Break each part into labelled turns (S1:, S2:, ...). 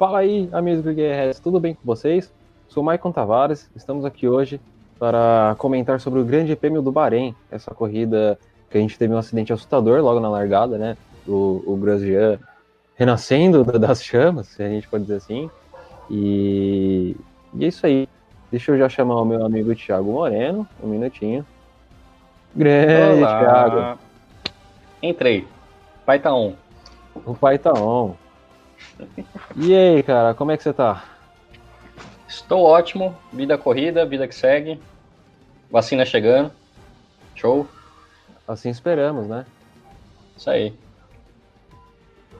S1: Fala aí, amigos do tudo bem com vocês? Sou Maicon Tavares, estamos aqui hoje para comentar sobre o Grande Prêmio do Bahrein, essa corrida que a gente teve um acidente assustador logo na largada, né? O, o Grosjean renascendo das chamas, se a gente pode dizer assim. E, e é isso aí. Deixa eu já chamar o meu amigo Thiago Moreno, um minutinho.
S2: Grande, Olá. Thiago. Entrei. Pai tá on.
S1: O pai tá on. E aí, cara, como é que você tá?
S2: Estou ótimo. Vida corrida, vida que segue. Vacina chegando. Show.
S1: Assim esperamos, né?
S2: Isso aí.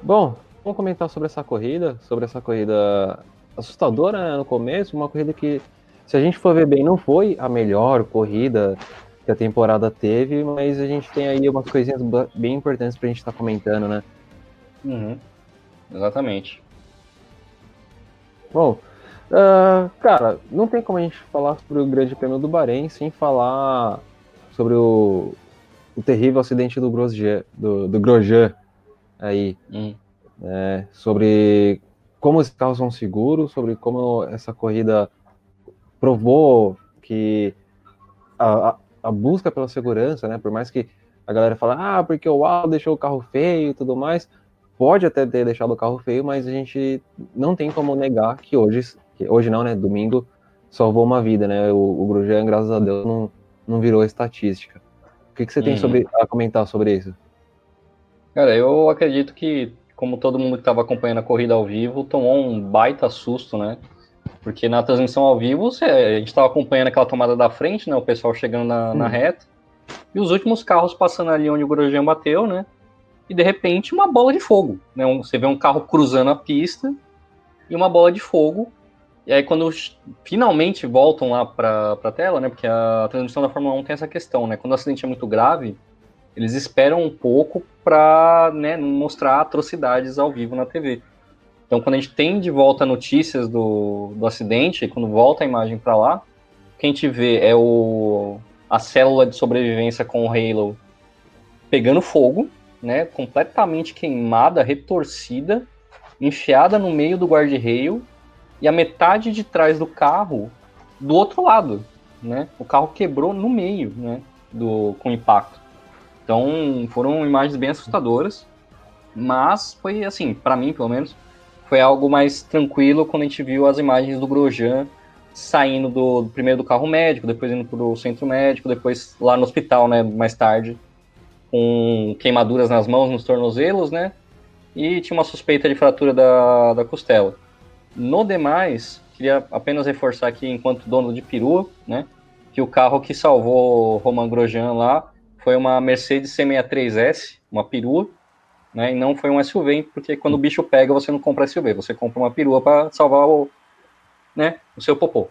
S1: Bom, vamos comentar sobre essa corrida, sobre essa corrida assustadora né, no começo, uma corrida que, se a gente for ver bem, não foi a melhor corrida que a temporada teve, mas a gente tem aí umas coisinhas bem importantes pra gente estar tá comentando, né?
S2: Uhum. Exatamente.
S1: Bom, uh, cara, não tem como a gente falar sobre o Grande Prêmio do Bahrein sem falar sobre o, o terrível acidente do Grosjean, do, do Grosjean aí, uhum. é, sobre como os carros são seguros, sobre como essa corrida provou que a, a, a busca pela segurança, né, por mais que a galera fale, ah, porque o Al deixou o carro feio e tudo mais, pode até ter deixado o carro feio, mas a gente não tem como negar que hoje, que hoje não, né, domingo, salvou uma vida, né, o, o Grosjean, graças a Deus, não, não virou estatística. O que, que você tem uhum. sobre, a comentar sobre isso?
S2: Cara, eu acredito que, como todo mundo que estava acompanhando a corrida ao vivo, tomou um baita susto, né, porque na transmissão ao vivo, a gente estava acompanhando aquela tomada da frente, né, o pessoal chegando na, na uhum. reta, e os últimos carros passando ali onde o Grosjean bateu, né, e de repente uma bola de fogo. Né? Você vê um carro cruzando a pista e uma bola de fogo. E aí quando finalmente voltam lá para a tela, né? Porque a transmissão da Fórmula 1 tem essa questão, né? Quando o acidente é muito grave, eles esperam um pouco para né, mostrar atrocidades ao vivo na TV. Então, quando a gente tem de volta notícias do, do acidente, quando volta a imagem para lá, o que a gente vê é o, a célula de sobrevivência com o Halo pegando fogo, né, completamente queimada, retorcida, enfiada no meio do guarda-reio e a metade de trás do carro do outro lado, né? O carro quebrou no meio, né, do com impacto. Então, foram imagens bem assustadoras, mas foi assim, para mim, pelo menos, foi algo mais tranquilo quando a gente viu as imagens do Grosjean saindo do, primeiro do carro médico, depois indo pro centro médico, depois lá no hospital, né, mais tarde, com queimaduras nas mãos, nos tornozelos, né? E tinha uma suspeita de fratura da, da costela. No demais, queria apenas reforçar aqui, enquanto dono de perua, né? Que o carro que salvou Roman Grosjean lá foi uma Mercedes C63S, uma perua, né? E não foi um SUV, porque quando o bicho pega, você não compra SUV, você compra uma perua para salvar o, né, o seu popô.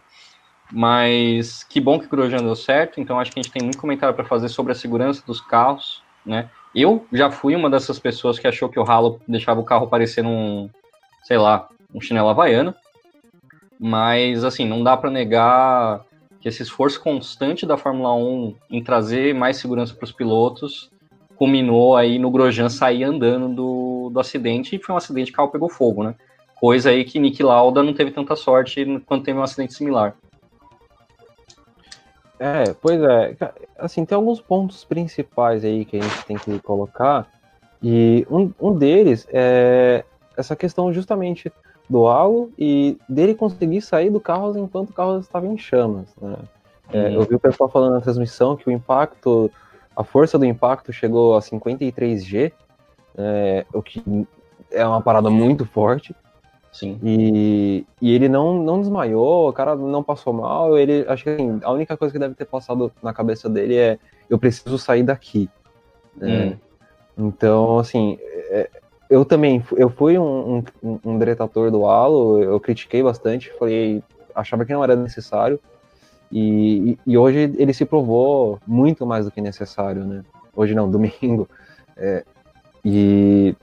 S2: Mas que bom que o Grosjean deu certo, então acho que a gente tem muito comentário para fazer sobre a segurança dos carros, né? Eu já fui uma dessas pessoas que achou que o ralo deixava o carro parecer um, sei lá, um chinelo havaiano. Mas, assim, não dá para negar que esse esforço constante da Fórmula 1 em trazer mais segurança para os pilotos culminou aí no Grosjean sair andando do, do acidente e foi um acidente que o carro pegou fogo, né? Coisa aí que Nick Lauda não teve tanta sorte quando teve um acidente similar.
S1: É, pois é. Assim, tem alguns pontos principais aí que a gente tem que colocar. E um, um deles é essa questão justamente do halo e dele conseguir sair do carro enquanto o carro estava em chamas. Né? É, uhum. Eu vi o pessoal falando na transmissão que o impacto, a força do impacto chegou a 53 G, é, o que é uma parada muito forte.
S2: Sim.
S1: E, e ele não, não desmaiou, o cara não passou mal. Ele acho que assim, a única coisa que deve ter passado na cabeça dele é eu preciso sair daqui. Né? Hum. Então, assim, é, eu também eu fui um, um, um detrator do Halo, eu critiquei bastante, falei, achava que não era necessário. E, e, e, hoje ele se provou muito mais do que necessário, né? Hoje não, domingo. É, e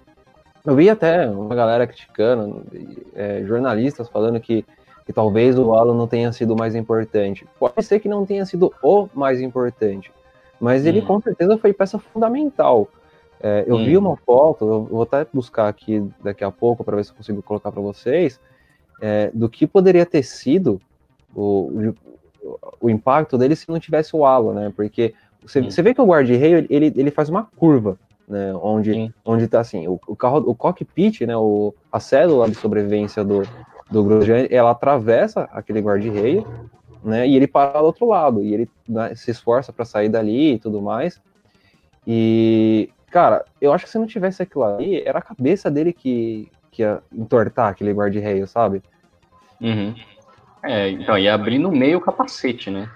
S1: eu vi até uma galera criticando, é, jornalistas falando que, que talvez o Alan não tenha sido o mais importante. Pode ser que não tenha sido o mais importante, mas ele hum. com certeza foi peça fundamental. É, eu hum. vi uma foto, eu vou até buscar aqui daqui a pouco para ver se eu consigo colocar para vocês, é, do que poderia ter sido o, o, o, impacto dele se não tivesse o halo, né? Porque você, você vê que o guarda-reio, ele, ele faz uma curva, né? Onde, onde tá assim, o, o carro, o cockpit, né? O, a célula de sobrevivência do, do Grosjean, ela atravessa aquele guarda-reio, né? E ele para do outro lado, e ele né, se esforça para sair dali e tudo mais. E, cara, eu acho que se não tivesse aquilo ali, era a cabeça dele que, que ia entortar aquele guarda-reio, sabe?
S2: Uhum. É, então, ia abrir no meio o capacete, né?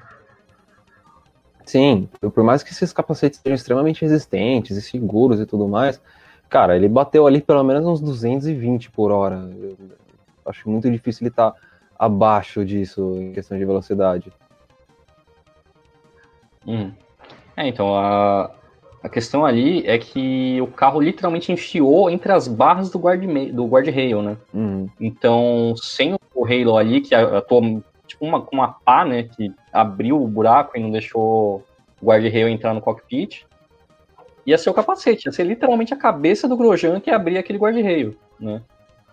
S1: Sim, por mais que esses capacetes sejam extremamente resistentes e seguros e tudo mais, cara, ele bateu ali pelo menos uns 220 por hora. Eu acho muito difícil ele estar tá abaixo disso em questão de velocidade.
S2: Hum. É, então, a, a questão ali é que o carro literalmente enfiou entre as barras do guarda-rail, do guarda né?
S1: Uhum.
S2: Então, sem o Halo ali, que atuou tipo uma, uma pá, né? Que abriu o buraco e não deixou o guarda-rail entrar no cockpit, ia ser o capacete, ia ser literalmente a cabeça do Grosjean que abria aquele guarda-rail, né?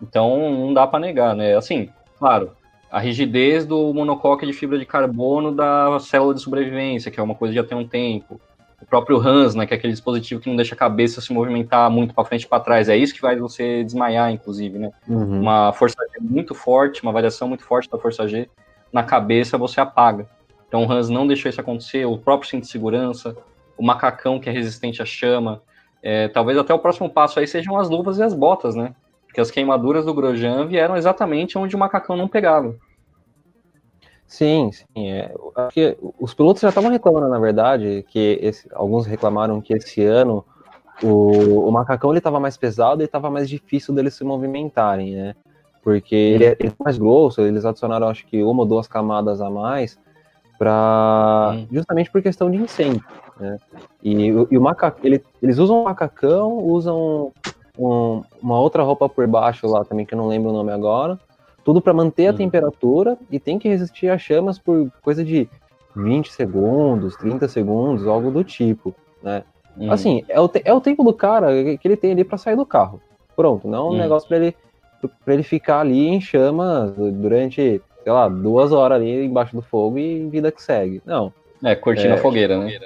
S2: Então, não dá para negar, né? Assim, claro, a rigidez do monocoque de fibra de carbono da célula de sobrevivência, que é uma coisa que já tem um tempo o próprio Hans, né, que é aquele dispositivo que não deixa a cabeça se movimentar muito para frente e para trás. É isso que vai você desmaiar, inclusive, né?
S1: Uhum.
S2: Uma força G muito forte, uma variação muito forte da força G na cabeça você apaga. Então o Hans não deixou isso acontecer, o próprio cinto de segurança, o macacão que é resistente à chama. É, talvez até o próximo passo aí sejam as luvas e as botas, né? Porque as queimaduras do Grosjean vieram exatamente onde o macacão não pegava.
S1: Sim, sim. É, que os pilotos já estavam reclamando, na verdade, que esse, alguns reclamaram que esse ano o, o macacão ele estava mais pesado e estava mais difícil deles se movimentarem, né? Porque ele é, ele é, mais grosso, eles adicionaram acho que uma ou duas camadas a mais para justamente por questão de incêndio, né? E, e o macacão, ele, eles usam um macacão, usam um, uma outra roupa por baixo lá também que eu não lembro o nome agora tudo para manter a uhum. temperatura e tem que resistir às chamas por coisa de 20 segundos, 30 segundos, algo do tipo, né? Uhum. Assim, é o, é o tempo do cara que ele tem ali para sair do carro. Pronto, não é um uhum. negócio para ele para ele ficar ali em chamas durante, sei lá, duas horas ali embaixo do fogo e vida que segue. Não.
S2: É, curtindo é, a fogueira, né?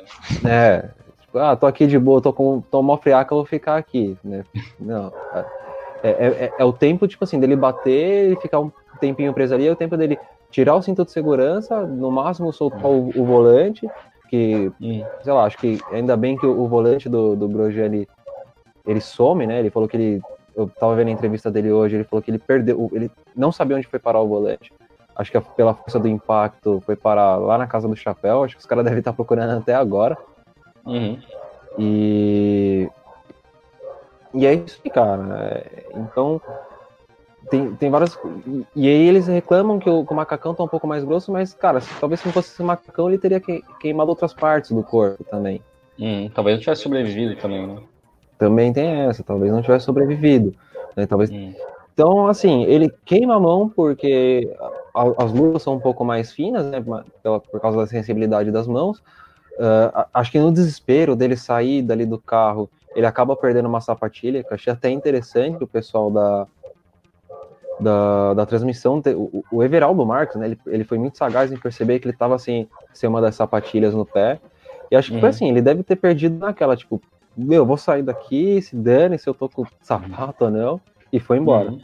S1: É. Tipo, ah, tô aqui de boa, tô com tô mó friaca, eu vou ficar aqui, né? Não. É. É, é, é, é, o tempo, tipo assim, dele bater e ficar um tempinho preso ali, é o tempo dele tirar o cinto de segurança, no máximo soltar o, o volante, que, sei lá, acho que ainda bem que o, o volante do, do Grosjean, ele, ele some, né? Ele falou que ele, eu tava vendo a entrevista dele hoje, ele falou que ele perdeu, ele não sabia onde foi parar o volante. Acho que pela força do impacto foi parar lá na casa do chapéu, acho que os caras devem estar procurando até agora.
S2: Uhum.
S1: E e é isso aí, cara. Então, tem, tem várias. E aí eles reclamam que o, que o, macacão tá um pouco mais grosso, mas, cara, se, talvez se não fosse esse macacão, ele teria que, queimado outras partes do corpo também.
S2: Hum, talvez não tivesse sobrevivido também, né?
S1: Também tem essa, talvez não tivesse sobrevivido. Né? Talvez... Hum. Então, assim, ele queima a mão porque as luvas são um pouco mais finas, né? Pela, por causa da sensibilidade das mãos. Uh, acho que no desespero dele sair dali do carro ele acaba perdendo uma sapatilha, que achei até interessante o pessoal da, da, da transmissão, o, o Everaldo Marques, né, ele, ele foi muito sagaz em perceber que ele estava assim, sem uma das sapatilhas no pé, e acho que uhum. foi assim, ele deve ter perdido naquela, tipo, meu, vou sair daqui, se dane se eu tô com sapato ou não, e foi embora. Uhum.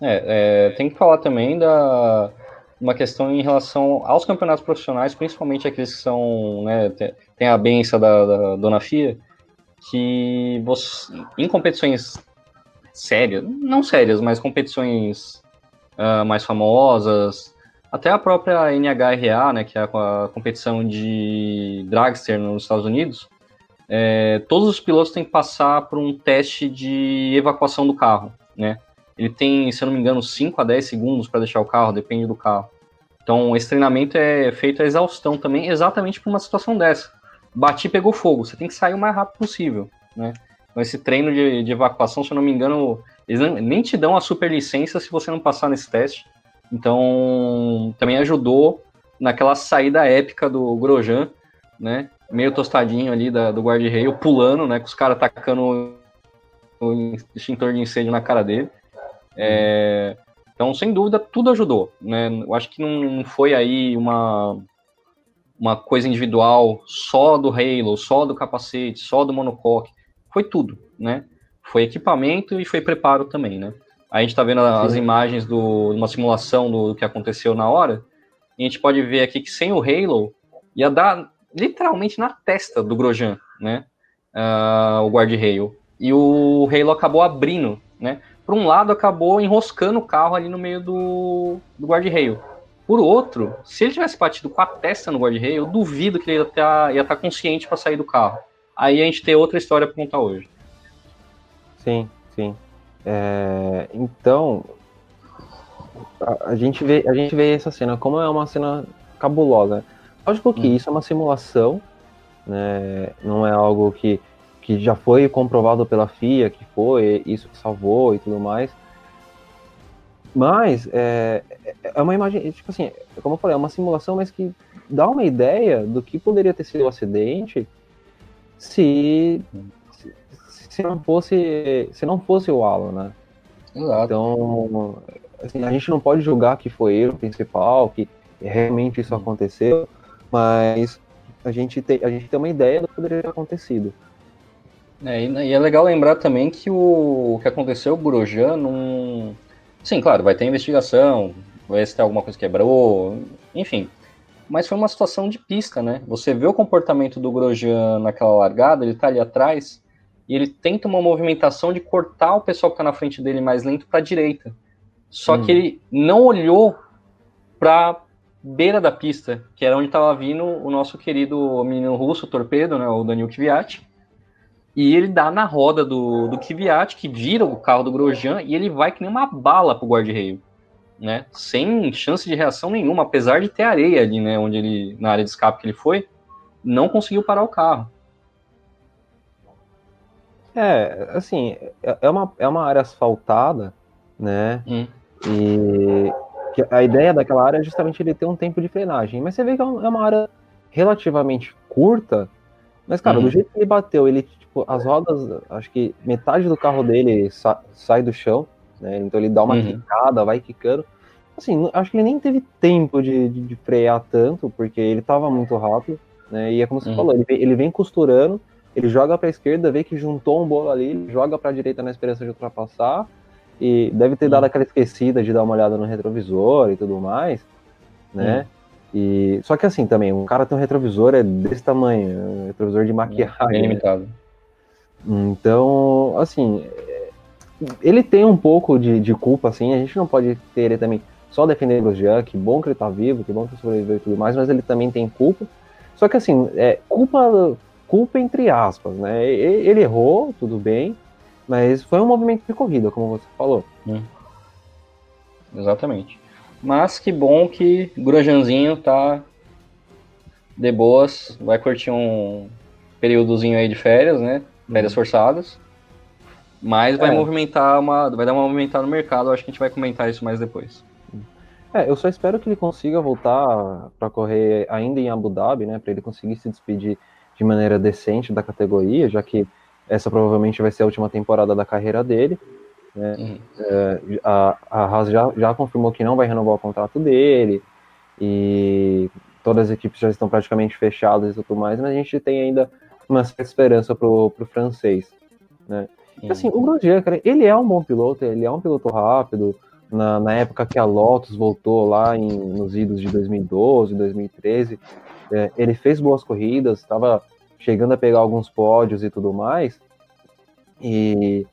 S2: É, é, tem que falar também da uma questão em relação aos campeonatos profissionais, principalmente aqueles que são, né, tem, tem a benção da, da Dona Fia, que você, em competições sérias, não sérias, mas competições uh, mais famosas, até a própria NHRA, né, que é a, competição de dragster nos Estados Unidos, é, todos os pilotos têm que passar por um teste de evacuação do carro, né? Ele tem, se eu não me engano, 5 a 10 segundos para deixar o carro, depende do carro. Então, esse treinamento é feito a exaustão também, exatamente para uma situação dessa bati pegou fogo. Você tem que sair o mais rápido possível, né? Então, esse treino de, de evacuação, se eu não me engano, eles nem te dão a super licença se você não passar nesse teste. Então, também ajudou naquela saída épica do Grosjean, né? Meio tostadinho ali da, do guarda-reio, pulando, né? Com os caras atacando o extintor de incêndio na cara dele. É, Então, sem dúvida, tudo ajudou. Né? Eu acho que não foi aí uma, uma coisa individual só do Halo, só do capacete, só do monocoque. Foi tudo, né? Foi equipamento e foi preparo também, né? A gente está vendo as imagens de uma simulação do, do, que aconteceu na hora. E a gente pode ver aqui que sem o Halo ia dar literalmente na testa do Grosjean, né? Uh, o guarda-rail. E o Halo acabou abrindo, né? Por um lado, acabou enroscando o carro ali no meio do, do guarda-rail. Por outro, se ele tivesse batido com a testa no guarda-rail, eu duvido que ele ia estar, ia estar consciente para sair do carro. Aí a gente tem outra história para contar hoje.
S1: Sim, sim. É, então, a, a, gente vê, a gente vê essa cena como é uma cena cabulosa. Lógico que hum. isso é uma simulação, né? Não é algo que, que já foi comprovado pela FIA, que foi isso que salvou e tudo mais. Mas é, é uma imagem, tipo assim, como eu falei, é uma simulação, mas que dá uma ideia do que poderia ter sido o acidente se, se, se não fosse se não fosse o Alan, né? Exato. Então, assim, a gente não pode julgar que foi ele o principal, que realmente isso aconteceu, mas a gente tem, a gente tem uma ideia do que poderia ter acontecido.
S2: É, e é legal lembrar também que o, o que aconteceu, o Grosjean, não... Sim, claro, vai ter investigação, vai se tem alguma coisa que quebrou, enfim. Mas foi uma situação de pista, né? Você vê o comportamento do Grosjean naquela largada, ele tá ali atrás, e ele tenta uma movimentação de cortar o pessoal que tá na frente dele mais lento para direita. Só hum. que ele não olhou para beira da pista, que era onde estava vindo o nosso querido menino russo, o Torpedo, né, o Daniel Kvyat. E ele dá na roda do, do Kvyat, que vira o carro do Grosjean, e ele vai que nem uma bala pro guarda-reio, né? Sem chance de reação nenhuma, apesar de ter areia ali, né, onde ele na área de escape que ele foi, não conseguiu parar o carro.
S1: É, assim, é, é uma, é uma área asfaltada, né? Hum. E que a ideia daquela área é justamente ele ter um tempo de frenagem. Mas você vê que é, é uma área relativamente curta, mas, cara, uhum. do jeito que ele bateu, ele, tipo, as rodas, acho que metade do carro dele sa sai do chão, né? Então ele dá uma uhum. quicada, vai quicando. Assim, acho que ele nem teve tempo de, de, de frear tanto, porque ele tava muito rápido, né? E é como você uhum. falou, ele vem, ele vem costurando, ele joga para a esquerda, vê que juntou um bolo ali, ele joga para a direita na esperança de ultrapassar, e deve ter dado aquela esquecida de dar uma olhada no retrovisor e tudo mais, né? Hum. E, só que assim também, um cara tem um retrovisor é desse tamanho, um retrovisor de maquiagem. É
S2: limitado.
S1: Então, assim, ele tem um pouco de, de, culpa, assim, a gente não pode ter também só defender o Jean, que bom que ele tá vivo, que bom que ele sobreviveu e tudo mais, mas ele também tem culpa. Só que assim, é, culpa, culpa entre aspas, né? Ele errou, tudo bem, mas foi um movimento de corrida, como você falou. Hum.
S2: Exatamente. Mas que bom que Grosjeanzinho tá de boas, vai curtir um períodozinho aí de férias, né? Férias hum. forçadas. Mas vai é. movimentar uma. Vai dar uma movimentada no mercado, acho que a gente vai comentar isso mais depois.
S1: É, eu só espero que ele consiga voltar para correr ainda em Abu Dhabi, né? Para ele conseguir se despedir de maneira decente da categoria, já que essa provavelmente vai ser a última temporada da carreira dele. Né? Uhum. É, a, a Haas já, já confirmou que não vai renovar o contrato dele. E todas as equipes já estão praticamente fechadas e tudo mais, mas a gente tem ainda uma certa esperança pro, pro francês. Né? Uhum. Assim, o Grosjean, cara, ele é um bom piloto, ele é um piloto rápido. Na, na época que a Lotus voltou lá em, nos idos de 2012, 2013, é, ele fez boas corridas, estava chegando a pegar alguns pódios e tudo mais. E,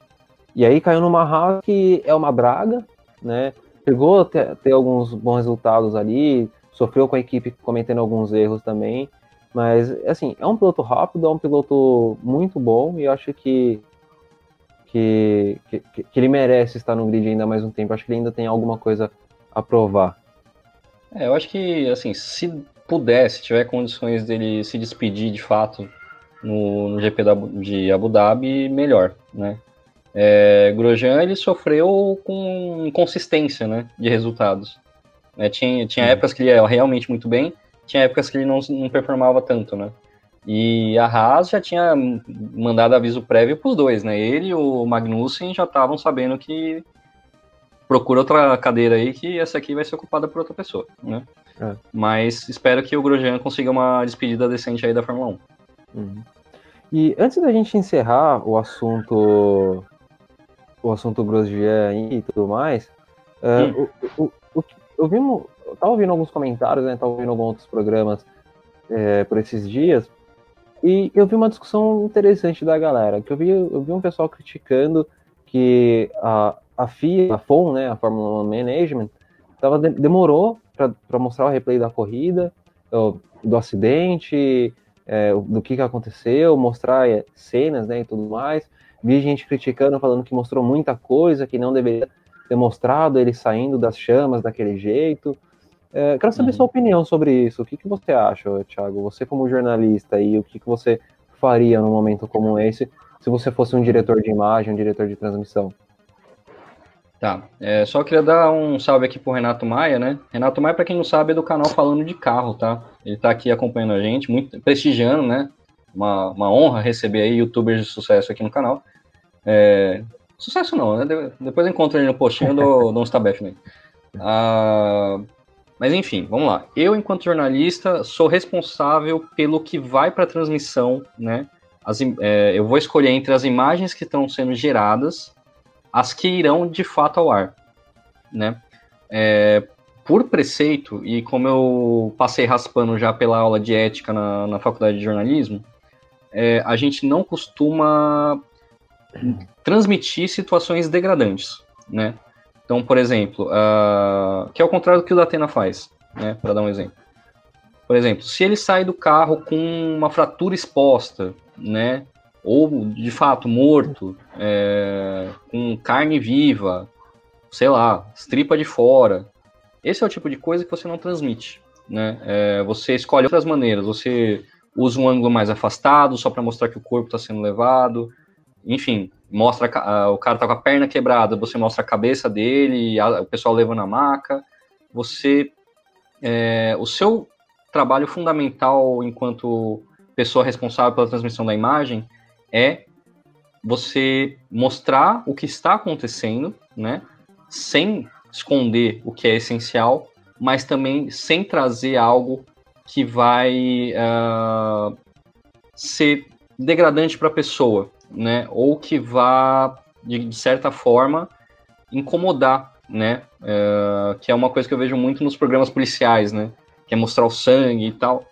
S1: e aí caiu numa Haas que é uma draga, né? Chegou a ter, ter, alguns bons resultados ali, sofreu com a equipe cometendo alguns erros também. Mas, assim, é um piloto rápido, é um piloto muito bom e eu acho que, que, que, que ele merece estar no grid ainda mais um tempo. Acho que ele ainda tem alguma coisa a provar.
S2: É, eu acho que, assim, se puder, se tiver condições dele se despedir de fato no, no GP da, de Abu Dhabi, melhor, né? É, Grosjean, ele sofreu com inconsistência, né, de resultados. É, tinha tinha épocas que ele ia realmente muito bem, tinha épocas que ele não, não performava tanto, né? E a Haas já tinha mandado aviso prévio para os dois, né? Ele e o Magnussen já estavam sabendo que procura outra cadeira aí que essa aqui vai ser ocupada por outra pessoa, né? É. Mas espero que o Grosjean consiga uma despedida decente aí da Fórmula
S1: 1. Uhum. E antes da gente encerrar o assunto o assunto Grosjean e tudo mais, uh, o, o, o, eu, vi, eu tava ouvindo alguns comentários, né, tava ouvindo alguns outros programas é, por esses dias, e eu vi uma discussão interessante da galera, que eu vi, eu vi um pessoal criticando que a, a FIA, a FOM, né, a Fórmula 1 Management, tava, demorou para mostrar o replay da corrida, do, do acidente, é, do que, que aconteceu, mostrar é, cenas né, e tudo mais. Vi gente criticando, falando que mostrou muita coisa, que não deveria ter mostrado ele saindo das chamas daquele jeito. É, quero saber uhum. sua opinião sobre isso. O que, que você acha, Thiago? Você como jornalista e o que, que você faria num momento como esse, se você fosse um diretor de imagem, um diretor de transmissão?
S2: Tá, é, só queria dar um salve aqui pro Renato Maia, né? Renato Maia, para quem não sabe, é do canal Falando de Carro, tá? Ele tá aqui acompanhando a gente, muito prestigiando, né? Uma, uma honra receber aí youtubers de sucesso aqui no canal. É, sucesso não, né? Depois eu encontro ele no postinho do, do uns tabef, né? Ah, mas enfim, vamos lá. Eu, enquanto jornalista, sou responsável pelo que vai para transmissão, né? As, é, eu vou escolher entre as imagens que estão sendo geradas as que irão de fato ao ar, né? É, por preceito, e como eu passei raspando já pela aula de ética na, na faculdade de jornalismo, é, a gente não costuma transmitir situações degradantes, né? Então, por exemplo, uh, que é o contrário do que o Datena faz, né? Para dar um exemplo. Por exemplo, se ele sai do carro com uma fratura exposta, né? Ou de fato morto, é, com carne viva, sei lá, estripa de fora. Esse é o tipo de coisa que você não transmite. Né? É, você escolhe outras maneiras, você usa um ângulo mais afastado só para mostrar que o corpo está sendo levado. Enfim, mostra a, o cara tá com a perna quebrada, você mostra a cabeça dele, a, o pessoal levando a maca. Você, é, o seu trabalho fundamental enquanto pessoa responsável pela transmissão da imagem é você mostrar o que está acontecendo, né? Sem esconder o que é essencial, mas também sem trazer algo que vai uh, ser degradante para a pessoa, né? Ou que vá, de, de certa forma, incomodar, né? Uh, que é uma coisa que eu vejo muito nos programas policiais, né? Que é mostrar o sangue e tal.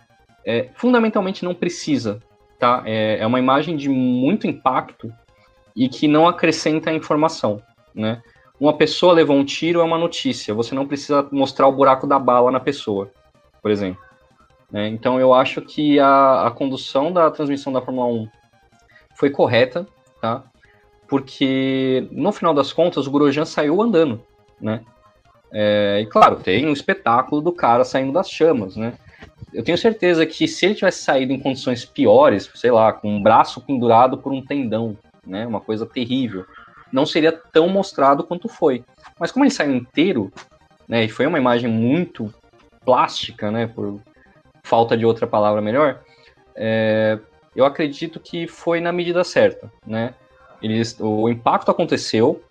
S2: É, fundamentalmente não precisa, tá? É, é uma imagem de muito impacto e que não acrescenta informação, né? Uma pessoa levou um tiro é uma notícia, você não precisa mostrar o buraco da bala na pessoa, por exemplo. Né? Então eu acho que a, a condução da transmissão da Fórmula 1 foi correta, tá? Porque no final das contas o Grosjean saiu andando, né? É, e claro, tem um espetáculo do cara saindo das chamas, né? Eu tenho certeza que se ele tivesse saído em condições piores, sei lá, com um braço pendurado por um tendão, né, uma coisa terrível, não seria tão mostrado quanto foi. Mas como ele saiu inteiro, né, e foi uma imagem muito plástica, né, por falta de outra palavra melhor, é, eu acredito que foi na medida certa, né? Eles, o impacto aconteceu,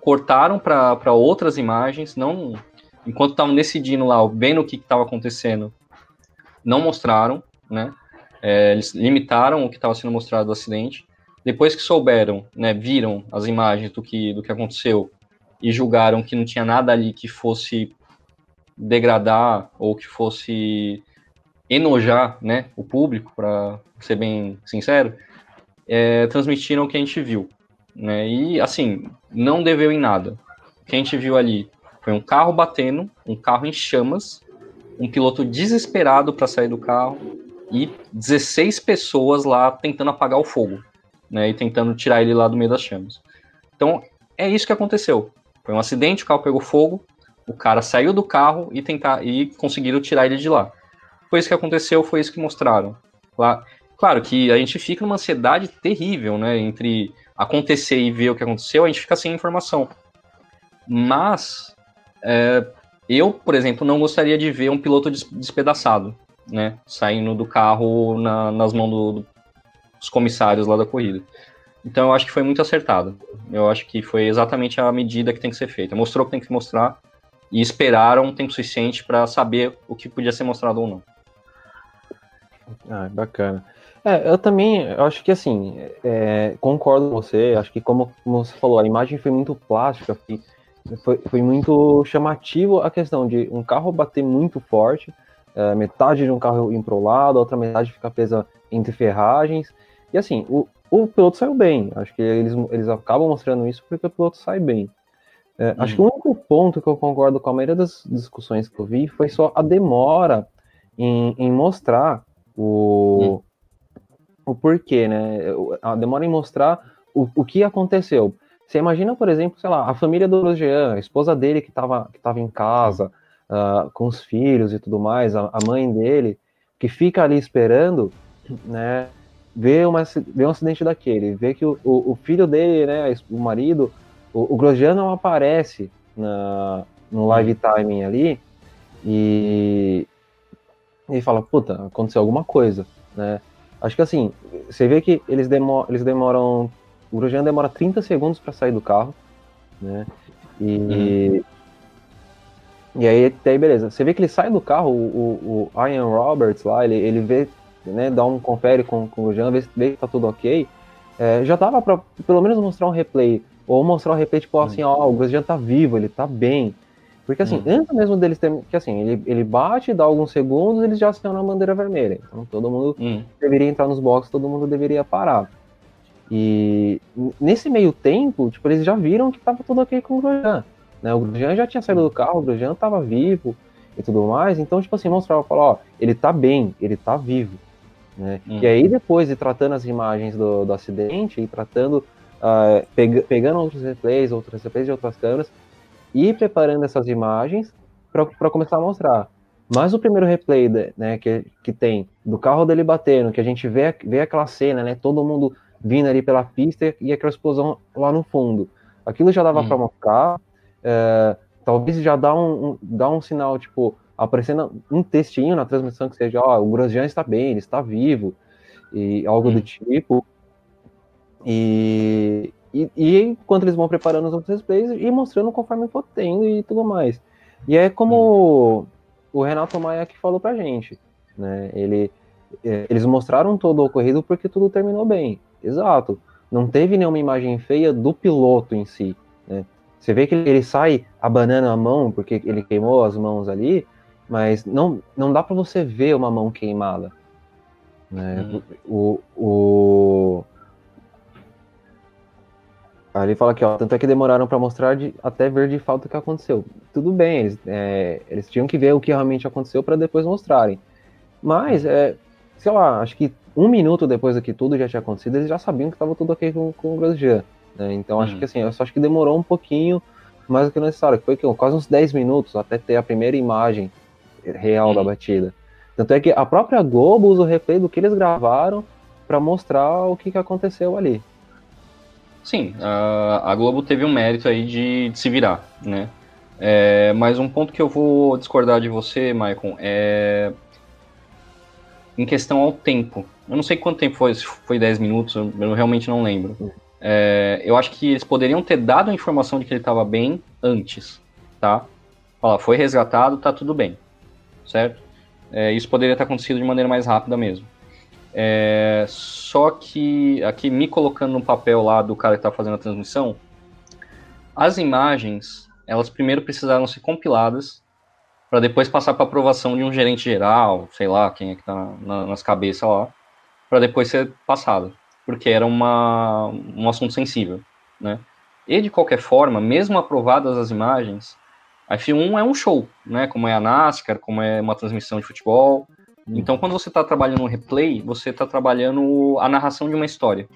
S2: cortaram para outras imagens, não enquanto estavam decidindo lá, vendo o que estava acontecendo, não mostraram, né? É, eles limitaram o que estava sendo mostrado do acidente. Depois que souberam, né, viram as imagens do que, do que aconteceu e julgaram que não tinha nada ali que fosse degradar ou que fosse enojar né, o público, para ser bem sincero, é, transmitiram o que a gente viu. Né? E, assim, não deveu em nada. O que a gente viu ali foi um carro batendo, um carro em chamas, um piloto desesperado para sair do carro e 16 pessoas lá tentando apagar o fogo, né, e tentando tirar ele lá do meio das chamas. Então, é isso que aconteceu. Foi um acidente, o carro pegou fogo, o cara saiu do carro e tentar e conseguiram tirar ele de lá. Foi isso que aconteceu, foi isso que mostraram. Claro, claro que a gente fica numa ansiedade terrível, né, entre acontecer e ver o que aconteceu, a gente fica sem informação. Mas é, eu, por exemplo, não gostaria de ver um piloto despedaçado, né? Saindo do carro na, nas mãos do, dos comissários lá da corrida. Então eu acho que foi muito acertado. Eu acho que foi exatamente a medida que tem que ser feita. Mostrou o que tem que mostrar e esperaram um tempo suficiente para saber o que podia ser mostrado ou não.
S1: Ah, bacana. É, eu também eu acho que assim, é, concordo com você, acho que como, como, você falou, a imagem foi muito plástica, foi muito chamativo a questão de um carro bater muito forte, é, metade de um carro ir para o lado, a outra metade ficar presa entre ferragens, e assim, o, o piloto saiu bem, acho que eles, eles acabam mostrando isso porque o piloto sai bem. É, hum. Acho que o único ponto que eu concordo com a maioria das discussões que eu vi foi só a demora em, em mostrar o, hum o porquê, né? A demora em mostrar o, o que aconteceu. Você imagina, por exemplo, sei lá, a família do Jean, a esposa dele que estava que tava em casa, uh, com os filhos e tudo mais, a, a, mãe dele, que fica ali esperando, né? Vê, uma, vê um acidente daquele, vê que o, o, o filho dele, né, o marido, o, o Grosjean não aparece na, no live timing ali, e, e fala, puta, aconteceu alguma coisa, né? Acho que assim, você vê que eles, demor eles demoram. O Grosjean demora 30 segundos para sair do carro, né? E. Uhum. E aí, daí beleza. Você vê que ele sai do carro, o, o, o Ian Roberts lá, ele, ele vê, né, dá um confere com, com o Grosjean, vê, vê que tá tudo ok. É, já dava pra pelo menos mostrar um replay. Ou mostrar um replay, tipo assim, ó, o Grosjean tá vivo, ele tá bem. Porque assim, hum. antes mesmo deles terem. Que assim, ele, ele bate, dá alguns segundos, eles já acionam a bandeira vermelha. Então todo mundo hum. deveria entrar nos boxes, todo mundo deveria parar. E nesse meio tempo, tipo, eles já viram que tava tudo ok com o Grosjean. Né? O Grosjean já tinha saído do carro, o Grosjean tava vivo e tudo mais. Então, tipo assim, mostrava, falar, ó, ele tá bem, ele tá vivo. Né? Hum. E aí depois, de tratando as imagens do, do acidente e tratando, uh, peg pegando outros replays, outros replays de outras câmeras, ir preparando essas imagens para começar a mostrar. Mas o primeiro replay né, que, que tem do carro dele batendo, que a gente vê, vê aquela cena, né, todo mundo vindo ali pela pista e aquela explosão lá no fundo. Aquilo já dava hum. para mostrar, é, talvez já dá um, um, dá um sinal, tipo, aparecendo um textinho na transmissão que seja, ó, oh, o Grosjean está bem, ele está vivo, e algo hum. do tipo. E, e, e enquanto eles vão preparando os outros displays e mostrando conforme for tendo e tudo mais. E é como hum. o Renato Maia que falou pra gente, né? Ele, é, eles mostraram todo o ocorrido porque tudo terminou bem. Exato. Não teve nenhuma imagem feia do piloto em si, né? Você vê que ele sai abanando a mão porque ele queimou as mãos ali, mas não, não dá para você ver uma mão queimada. Né? Hum. O, o, Aí ele fala aqui, ó, tanto é que demoraram para mostrar de, até ver de fato o que aconteceu. Tudo bem, eles, é, eles tinham que ver o que realmente aconteceu para depois mostrarem. Mas, é, sei lá, acho que um minuto depois que tudo já tinha acontecido, eles já sabiam que estava tudo ok com, com o Grosjean. Né? Então acho uhum. que assim, eu só acho que demorou um pouquinho mais do que necessário, que foi que, quase uns 10 minutos até ter a primeira imagem real uhum. da batida. Tanto é que a própria Globo usa o replay do que eles gravaram para mostrar o que, que aconteceu ali.
S2: Sim, a, a Globo teve um mérito aí de, de se virar, né? É, mas um ponto que eu vou discordar de você, Maicon, é em questão ao tempo. Eu não sei quanto tempo foi, se foi 10 minutos, eu realmente não lembro. É, eu acho que eles poderiam ter dado a informação de que ele estava bem antes, tá? Falar, foi resgatado, tá tudo bem, certo? É, isso poderia ter acontecido de maneira mais rápida mesmo. É, só que aqui me colocando no papel lá do cara que está fazendo a transmissão, as imagens elas primeiro precisaram ser compiladas para depois passar para aprovação de um gerente geral, sei lá quem é que está na, nas cabeças lá, para depois ser passado, porque era uma, um assunto sensível, né? E de qualquer forma, mesmo aprovadas as imagens, a F1 é um show, né? Como é a NASCAR, como é uma transmissão de futebol, Hum. Então, quando você está trabalhando um replay, você está trabalhando a narração de uma história.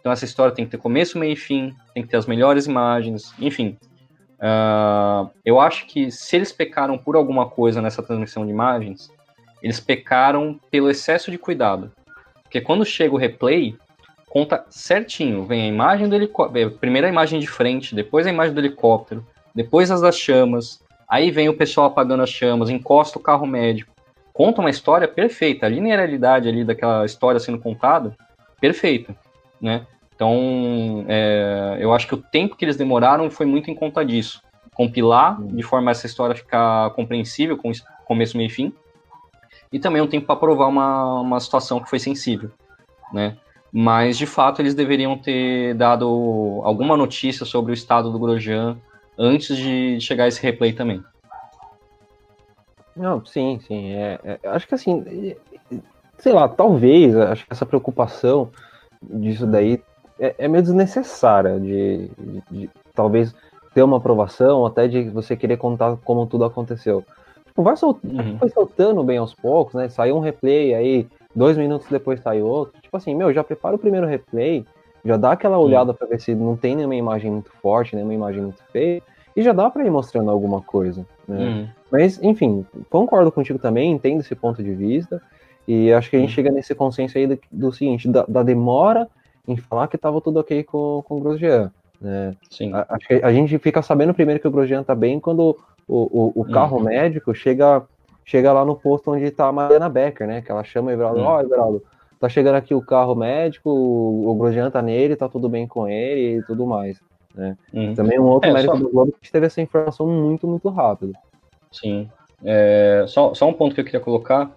S2: Então, essa história tem que ter começo, meio e fim, tem que ter as melhores imagens, enfim. Uh, eu acho que se eles pecaram por alguma coisa nessa transmissão de imagens, eles pecaram pelo excesso de cuidado. Porque quando chega o replay, conta certinho. Vem a imagem do helicóptero, primeiro a imagem de frente, depois a imagem do helicóptero, depois as das chamas, aí vem o pessoal apagando as chamas, encosta o carro médico conta uma história perfeita, a linearidade ali daquela história sendo contada, perfeita, né? Então, é, eu acho que o tempo que eles demoraram foi muito em conta disso. Compilar de forma a essa história ficar compreensível, com começo, meio e fim. E também um tempo para provar uma, uma situação que foi sensível, né? Mas, de fato, eles deveriam ter dado alguma notícia sobre o estado do Grosjean antes de chegar esse replay também.
S1: Não, sim, sim. É, é, acho que assim, sei lá, talvez, acho que essa preocupação disso daí é, é meio desnecessária de, de, de, talvez ter uma aprovação, até de você querer contar como tudo aconteceu. Tipo, vai soltando, uhum. foi soltando bem aos poucos, né? Saiu um replay aí, dois minutos depois sai outro. Tipo assim, meu, já prepara o primeiro replay, já dá aquela olhada uhum. para ver se não tem nenhuma imagem muito forte, nenhuma imagem muito feia, e já dá para ir mostrando alguma coisa, né? Uhum. Mas, enfim, concordo contigo também, entendo esse ponto de vista, e acho que a gente chega nesse consenso aí do, do seguinte, da, da, demora em falar que estava tudo ok com, com o Grosjean, né? Sim. A, a gente fica sabendo primeiro que o Grosjean tá bem quando o, o, o carro uhum. médico chega, chega lá no posto onde tá a Mariana Becker, né? Que ela chama o Everaldo, ó, uhum. oh, Everaldo, tá chegando aqui o carro médico, o, o Grosjean tá nele, tá tudo bem com ele e tudo mais. Né? Uhum. Também um outro é, mérito só... do Globo que teve essa informação muito, muito rápido.
S2: Sim. É, só, só um ponto que eu queria colocar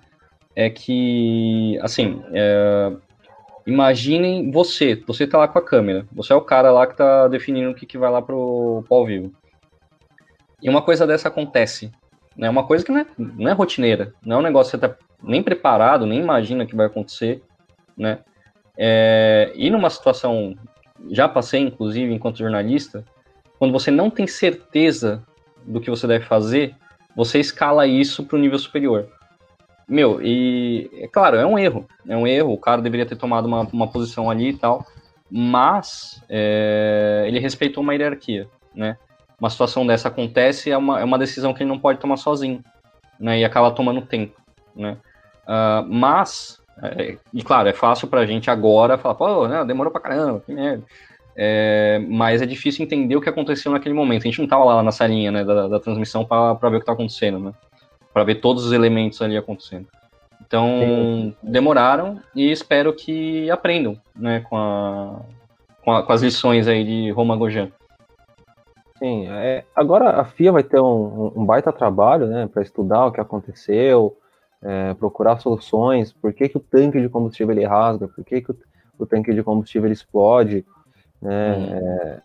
S2: é que, assim, é, imaginem você, você tá lá com a câmera, você é o cara lá que tá definindo o que, que vai lá pro, pro ao vivo. E uma coisa dessa acontece, né? Uma coisa que não é, não é rotineira, não é um negócio que você tá nem preparado, nem imagina que vai acontecer, né? É, e numa situação, já passei inclusive enquanto jornalista, quando você não tem certeza do que você deve fazer, você escala isso para o nível superior. Meu, e é claro, é um erro. É um erro. O cara deveria ter tomado uma, uma posição ali e tal. Mas é, ele respeitou uma hierarquia, né? Uma situação dessa acontece, é uma, é uma decisão que ele não pode tomar sozinho, né? E acaba tomando tempo, né? Uh, mas, é, e claro, é fácil pra gente agora falar, pô, né, demorou pra caramba, que merda. É, mas é difícil entender o que aconteceu naquele momento. A gente não tava lá na salinha né, da, da transmissão para ver o que tá acontecendo, né? Para ver todos os elementos ali acontecendo. Então, Sim. demoraram e espero que aprendam né, com, a, com, a, com as lições aí de Roma Gojan.
S1: Sim, é, agora a FIA vai ter um, um baita trabalho né, para estudar o que aconteceu, é, procurar soluções, por que, que o tanque de combustível ele rasga, por que, que o, o tanque de combustível ele explode, né? Hum. É,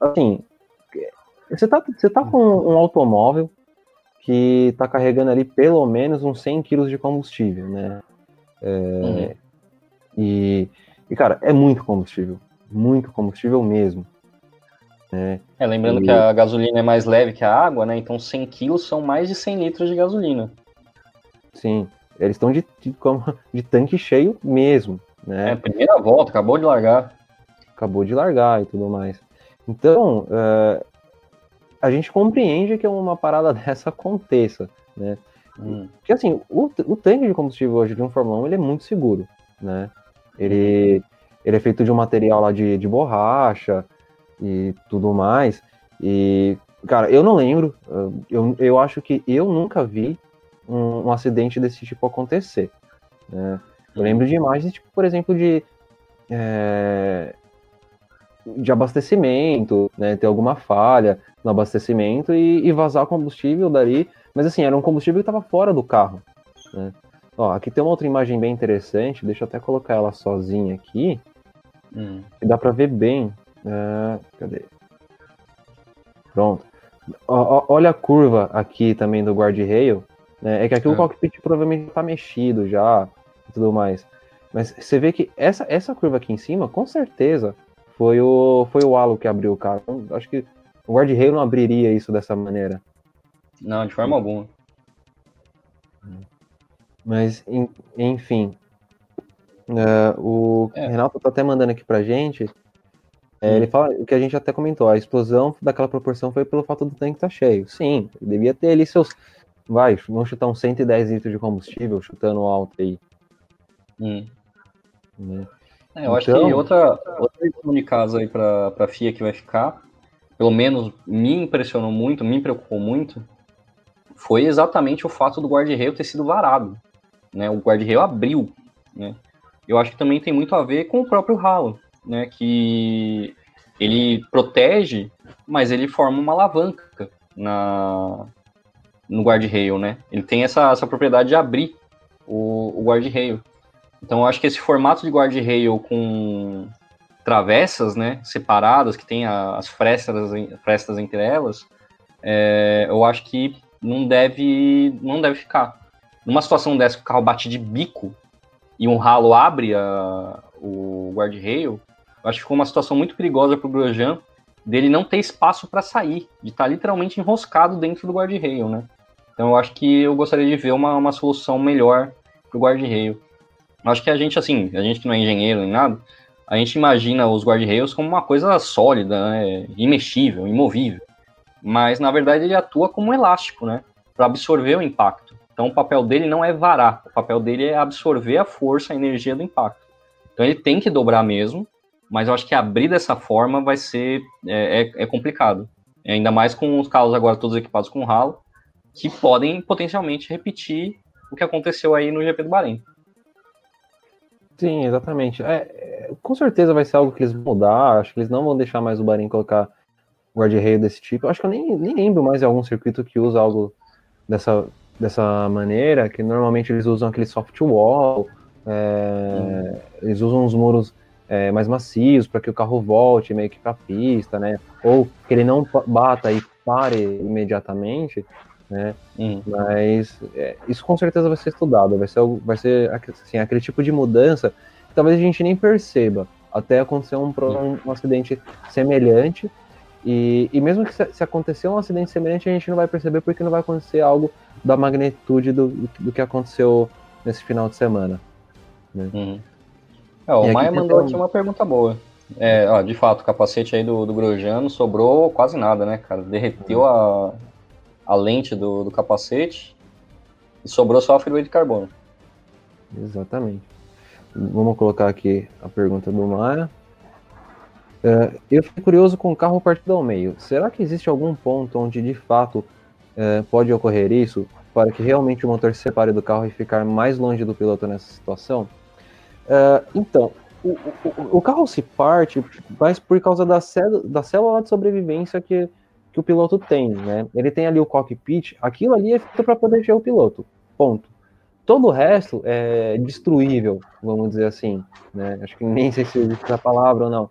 S1: assim, você tá, você tá com um automóvel que está carregando ali pelo menos uns 100 quilos de combustível, né? É, hum. e, e, cara, é muito combustível, muito combustível mesmo.
S2: Né? É, lembrando e... que a gasolina é mais leve que a água, né? Então 100 quilos são mais de 100 litros de gasolina.
S1: Sim, eles estão de, de, de tanque cheio mesmo, né?
S2: É, primeira volta, acabou de largar
S1: acabou de largar e tudo mais. Então, uh, a gente compreende que uma parada dessa aconteça, né? Hum. Porque assim, o, o tanque de combustível hoje de um Fórmula 1 ele é muito seguro, né? Ele, ele é feito de um material lá de, de borracha e tudo mais. E, cara, eu não lembro, eu, eu acho que eu nunca vi um, um acidente desse tipo acontecer. Né? Eu lembro de imagens, tipo, por exemplo, de é, de abastecimento, né, ter alguma falha no abastecimento e, e vazar combustível dali. Mas assim, era um combustível que estava fora do carro. Né? Ó, aqui tem uma outra imagem bem interessante, deixa eu até colocar ela sozinha aqui, hum. que dá para ver bem. Uh, cadê? Pronto. Ó, olha a curva aqui também do guardrail. Né? É que aqui o ah. cockpit provavelmente está mexido já e tudo mais. Mas você vê que essa, essa curva aqui em cima, com certeza, foi o, foi o halo que abriu o carro. Então, acho que o guarda-reio não abriria isso dessa maneira.
S2: Não, de forma alguma.
S1: Mas, enfim. Uh, o é. Renato tá até mandando aqui pra gente. É, hum. Ele fala o que a gente até comentou: a explosão daquela proporção foi pelo fato do tanque estar tá cheio. Sim, devia ter ali seus. Vai, vamos chutar uns 110 litros de combustível, chutando alto aí.
S2: Hum. Né? É, eu então... acho que então- outra, outra lição de casa aí para a FIA que vai ficar, pelo menos me impressionou muito, me preocupou muito, foi exatamente o fato do guarda-reio ter sido varado. Né? O guarda-reio abriu. Né? Eu acho que também tem muito a ver com o próprio ralo. Né, que ele protege, mas ele forma uma alavanca na, no guard-rail, né? Ele tem essa, essa propriedade de abrir o, o guard-rail. Então eu acho que esse formato de guard-rail com travessas, né, separadas, que tem as frestas, frestas entre elas, é, eu acho que não deve, não deve ficar. Numa situação dessa que o carro bate de bico e um ralo abre a, o guard-rail, eu acho que ficou uma situação muito perigosa para o Grosjean dele não ter espaço para sair, de estar tá literalmente enroscado dentro do guard-rail, né? Então eu acho que eu gostaria de ver uma, uma solução melhor para o guard-rail. Acho que a gente, assim, a gente que não é engenheiro nem nada, a gente imagina os guard-rails como uma coisa sólida, né? imexível, imovível. Mas na verdade ele atua como um elástico, né? Para absorver o impacto. Então o papel dele não é varar, o papel dele é absorver a força, a energia do impacto. Então ele tem que dobrar mesmo, mas eu acho que abrir dessa forma vai ser é, é, é complicado. Ainda mais com os carros agora todos equipados com ralo, que podem potencialmente repetir o que aconteceu aí no GP do Bahrein.
S1: Sim, exatamente. É, é, com certeza vai ser algo que eles vão mudar. Acho que eles não vão deixar mais o Bahrein colocar guarda-reio desse tipo. Acho que eu nem, nem lembro mais de algum circuito que usa algo dessa, dessa maneira, que normalmente eles usam aquele soft wall, é, eles usam os muros é, mais macios para que o carro volte meio que para a pista, né? Ou que ele não bata e pare imediatamente, né? Hum. Mas é, isso com certeza vai ser estudado, vai ser, vai ser assim, aquele tipo de mudança que talvez a gente nem perceba até acontecer um, um, um acidente semelhante. E, e mesmo que se, se, acontecer um acidente semelhante, a gente não vai perceber porque não vai acontecer algo da magnitude do, do, que aconteceu nesse final de semana. Né?
S2: Uhum. É, o Maia mandou aqui uma pergunta boa. É, ó, de fato, o capacete aí do, do Grosjean sobrou quase nada, né, cara? Derreteu a, a lente do, do capacete e sobrou só a fibra de carbono.
S1: Exatamente. Vamos colocar aqui a pergunta do Maia. É, eu fiquei curioso com o carro partido ao meio. Será que existe algum ponto onde de fato é, pode ocorrer isso para que realmente o motor se separe do carro e ficar mais longe do piloto nessa situação? Uh, então, o, o, o, carro se parte, mas por causa da, da célula de sobrevivência que, que o piloto tem, né? Ele tem ali o cockpit, aquilo ali é feito para proteger o piloto, ponto. Todo o resto é destruível, vamos dizer assim, né? Acho que nem sei se existe a palavra ou não,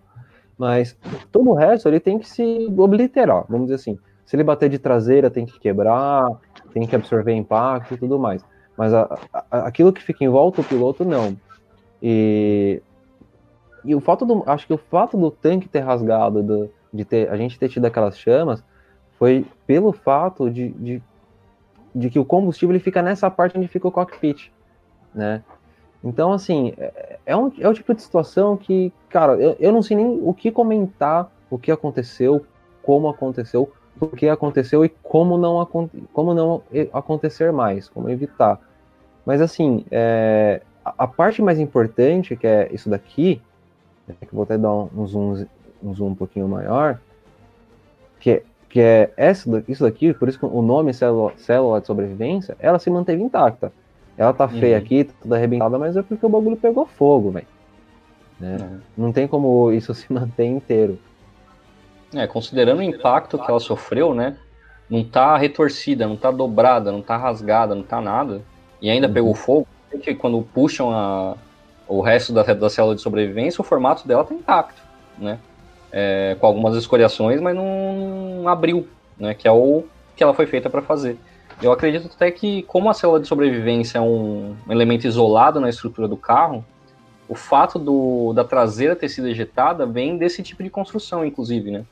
S1: mas todo o resto ele tem que se obliterar, vamos dizer assim. Se ele bater de traseira, tem que quebrar, tem que absorver impacto e tudo mais. Mas a, a, aquilo que fica em volta do piloto, não. E, e o fato do, acho que o fato do tanque ter rasgado, do, de ter, a gente ter tido aquelas chamas, foi pelo fato de, de, de, que o combustível ele fica nessa parte onde fica o cockpit, né? Então, assim, é, é, um, é o tipo de situação que, cara, eu, eu não sei nem o que comentar, o que aconteceu, como aconteceu, por que aconteceu e como não, como não acontecer mais, como evitar. Mas, assim, é, a, parte mais importante, que é isso daqui, né, que vou até dar um zoom, um zoom um pouquinho maior, que é, que é essa, isso daqui, por isso que o nome célula, célula de sobrevivência, ela se manteve intacta. Ela tá feia uhum. aqui, tá toda arrebentada, mas é porque o bagulho pegou fogo, velho. Né? Uhum. Não tem como isso se manter inteiro.
S2: É, considerando o impacto que ela sofreu, né? Não tá retorcida, não tá dobrada, não tá rasgada, não tá nada. E ainda uhum. pegou fogo que quando puxam a, o resto da, da célula de sobrevivência, o formato dela está intacto, né? É, com algumas escoriações, mas não abriu, né? Que é o que ela foi feita para fazer. Eu acredito até que, como a célula de sobrevivência é um elemento isolado na estrutura do carro, o fato do, da traseira ter sido ejetada vem desse tipo de construção, inclusive, né?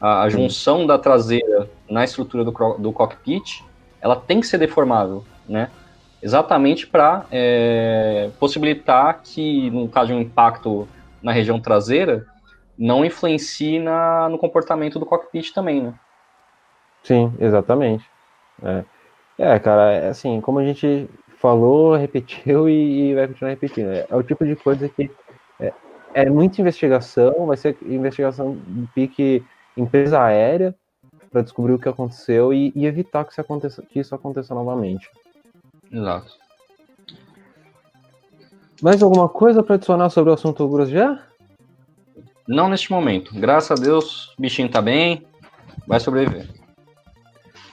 S2: A, a junção da traseira na estrutura do, do cockpit, ela tem que ser deformável, né? Exatamente para é, possibilitar que, no caso de um impacto na região traseira, não influencie na, no comportamento do cockpit também, né?
S1: Sim, exatamente. É, é cara, é assim, como a gente falou, repetiu e, e vai continuar repetindo. É, é, o tipo de coisa que é, é muita investigação, vai ser investigação de pique empresa aérea para descobrir o que aconteceu e, e evitar que isso, aconteça, que isso aconteça novamente.
S2: Exato.
S1: Mais alguma coisa para adicionar sobre o assunto Grosjean?
S2: Não neste momento. Graças a Deus, o bichinho tá bem, vai sobreviver.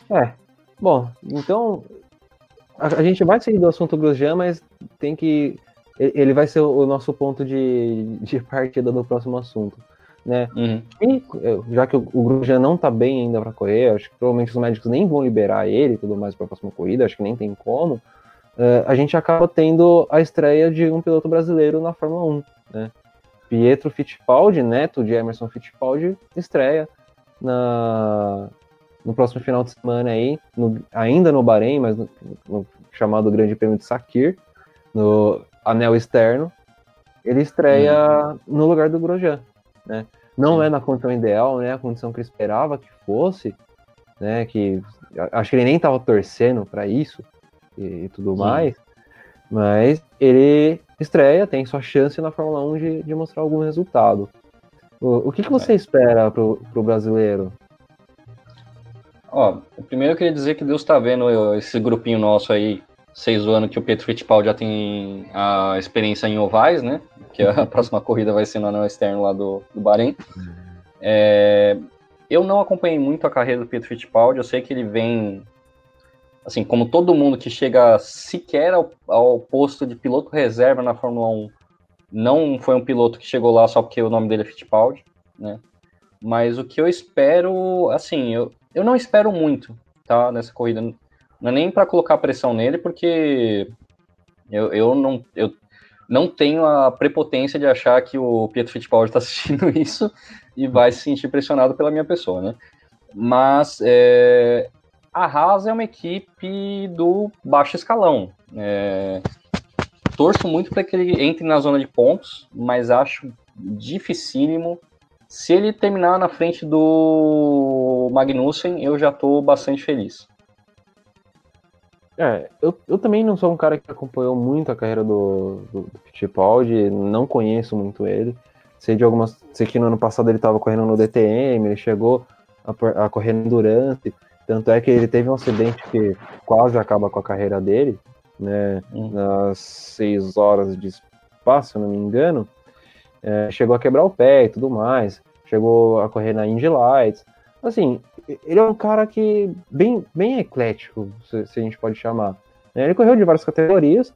S1: É. Bom, então a, a gente vai sair do assunto Grosjean, mas tem que. Ele vai ser o nosso ponto de, de partida do próximo assunto. Né? Uhum. E, já que o, o Grosjean não tá bem ainda para correr, acho que provavelmente os médicos nem vão liberar ele e tudo mais para a próxima corrida, acho que nem tem como. Uh, a gente acaba tendo a estreia de um piloto brasileiro na Fórmula 1. Né? Pietro Fittipaldi, neto de Emerson Fittipaldi, estreia na, no próximo final de semana aí, no, ainda no Bahrein, mas no, no, chamado Grande Prêmio de Sakir, no anel externo, ele estreia hum. no lugar do Grosjean, né? Não é na condição ideal, né? A condição que ele esperava que fosse, né? Que acho que ele nem estava torcendo para isso e, e tudo Sim. mais, mas ele estreia, tem sua chance na Fórmula 1 de, de mostrar algum resultado. O, o que, que você é. espera pro, pro brasileiro?
S2: Ó, primeiro eu queria dizer que Deus tá vendo esse grupinho nosso aí, seis anos que o Pedro Fittipaldi já tem a experiência em ovais, né? Que a próxima corrida vai ser no anel externo lá do, do Bahrein. É, eu não acompanhei muito a carreira do Pedro Fittipaldi, eu sei que ele vem, assim, como todo mundo que chega sequer ao, ao posto de piloto reserva na Fórmula 1, não foi um piloto que chegou lá só porque o nome dele é Fittipaldi, né? Mas o que eu espero, assim, eu, eu não espero muito, tá, nessa corrida. Não é nem para colocar pressão nele, porque eu, eu, não, eu não tenho a prepotência de achar que o Pietro Fittipaldi está assistindo isso e vai se sentir pressionado pela minha pessoa, né? Mas é, a Haas é uma equipe do baixo escalão. É, torço muito para que ele entre na zona de pontos, mas acho dificílimo se ele terminar na frente do Magnussen, eu já estou bastante feliz.
S1: É, eu, eu também não sou um cara que acompanhou muito a carreira do, do, do Fittipaldi, não conheço muito ele. Sei de algumas. Sei que no ano passado ele estava correndo no DTM, ele chegou a, a correr no Endurance. Tanto é que ele teve um acidente que quase acaba com a carreira dele, né? Hum. Nas seis horas de espaço, se não me engano é, chegou a quebrar o pé e tudo mais, chegou a correr na Indy Lights. Assim, ele é um cara que bem, bem eclético, se, se a gente pode chamar. Ele correu de várias categorias,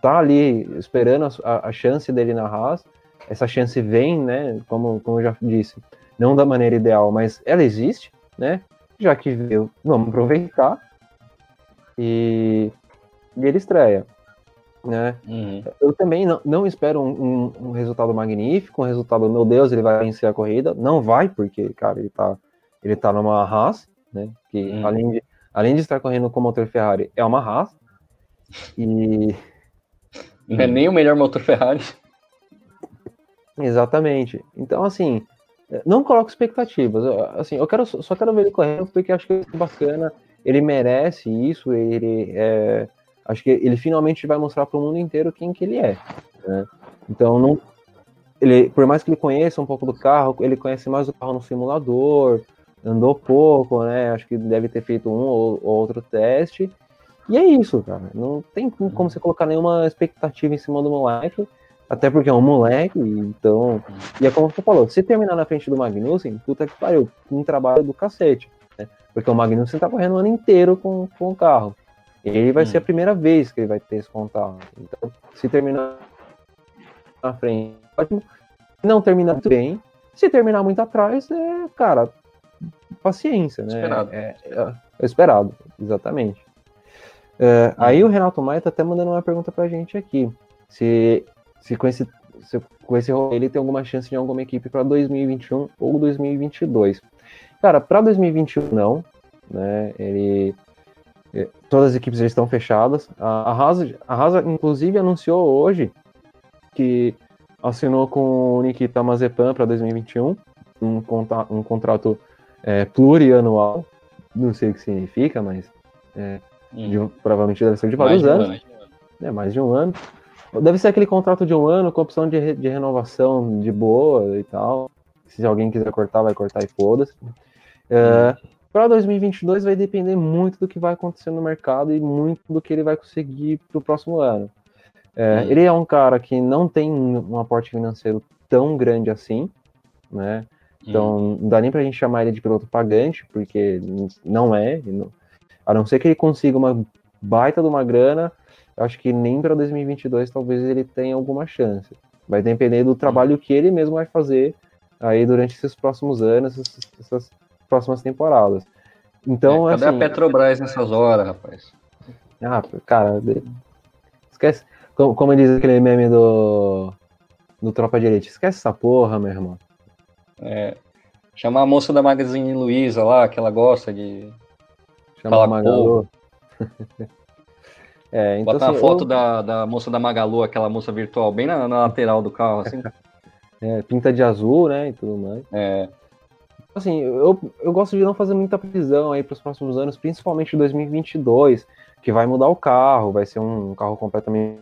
S1: tá ali esperando a, a, chance dele na Haas. Essa chance vem, né? Como, como eu já disse, não da maneira ideal, mas ela existe, né? Já que veio, vamos aproveitar. E, e ele estreia. Né? Uhum. Eu também não, não espero um, um, um, resultado magnífico, um resultado, meu Deus, ele vai vencer a corrida. Não vai, porque, cara, ele tá, ele tá numa Haas, né? Que uhum. além, de, além de estar correndo com o motor Ferrari, é uma Haas. E.
S2: Não é nem o melhor motor Ferrari.
S1: Exatamente. Então, assim, não coloco expectativas. Assim, eu quero, só quero ver ele correndo porque acho que é bacana. Ele merece isso. Ele é, acho que ele finalmente vai mostrar para o mundo inteiro quem que ele é. Né? Então, não, ele, por mais que ele conheça um pouco do carro, ele conhece mais o carro no simulador, andou pouco, né? Acho que deve ter feito um ou, ou outro teste. E é isso, cara. Não tem como você colocar nenhuma expectativa em cima do moleque, até porque é um moleque, então. E é como você falou, se terminar na frente do Magnussen, puta que pariu, um trabalho do cacete. Né? Porque o Magnussen tá correndo o ano inteiro com, com o carro. Ele vai hum. ser a primeira vez que ele vai ter esse contato. Então, se terminar na frente, ótimo. Não terminar muito bem. Se terminar muito atrás, é, cara, paciência, né?
S2: Esperado.
S1: É, é, é esperado, exatamente. É. Aí o Renato Maia tá até mandando uma pergunta pra gente aqui. Se, se com esse se com esse rolo ele tem alguma chance de alguma equipe para 2021 ou 2022. Cara, para 2021 não, né? Ele é, todas as equipes já estão fechadas. A Haas, a Haas, inclusive, anunciou hoje que assinou com o Nikita Mazepan para 2021 um, conta, um contrato é, plurianual. Não sei o que significa, mas é, hum. de, provavelmente deve ser de vários mais anos. De um é, mais de um ano. Deve ser aquele contrato de um ano com opção de, de renovação de boa e tal. Se alguém quiser cortar, vai cortar e foda-se. É, hum. Para 2022 vai depender muito do que vai acontecer no mercado e muito do que ele vai conseguir para o próximo ano. É, Ele é um cara que não tem um aporte financeiro tão grande assim, né? Então, não dá nem pra gente chamar ele de piloto pagante, porque não é. A não ser que ele consiga uma baita de uma grana, acho que nem para 2022 talvez ele tenha alguma chance. Vai depender do trabalho que ele mesmo vai fazer aí durante esses próximos anos, essas, essas próximas temporadas. Então,
S2: é, cadê
S1: assim,
S2: a Petrobras nessas horas, rapaz?
S1: Ah, cara, esquece. Como, como diz aquele meme do, do Tropa de Elite, esquece essa porra, meu irmão.
S2: É, chamar a moça da Magazine Luiza lá, que ela gosta de.
S1: Chama a Magalu.
S2: é, então, Botar assim, foto eu... da, da moça da Magalu, aquela moça virtual, bem na, na lateral do carro, assim.
S1: é, pinta de azul, né? E tudo mais.
S2: É.
S1: Assim, eu, eu gosto de não fazer muita previsão aí para os próximos anos, principalmente 2022, que vai mudar o carro, vai ser um carro completamente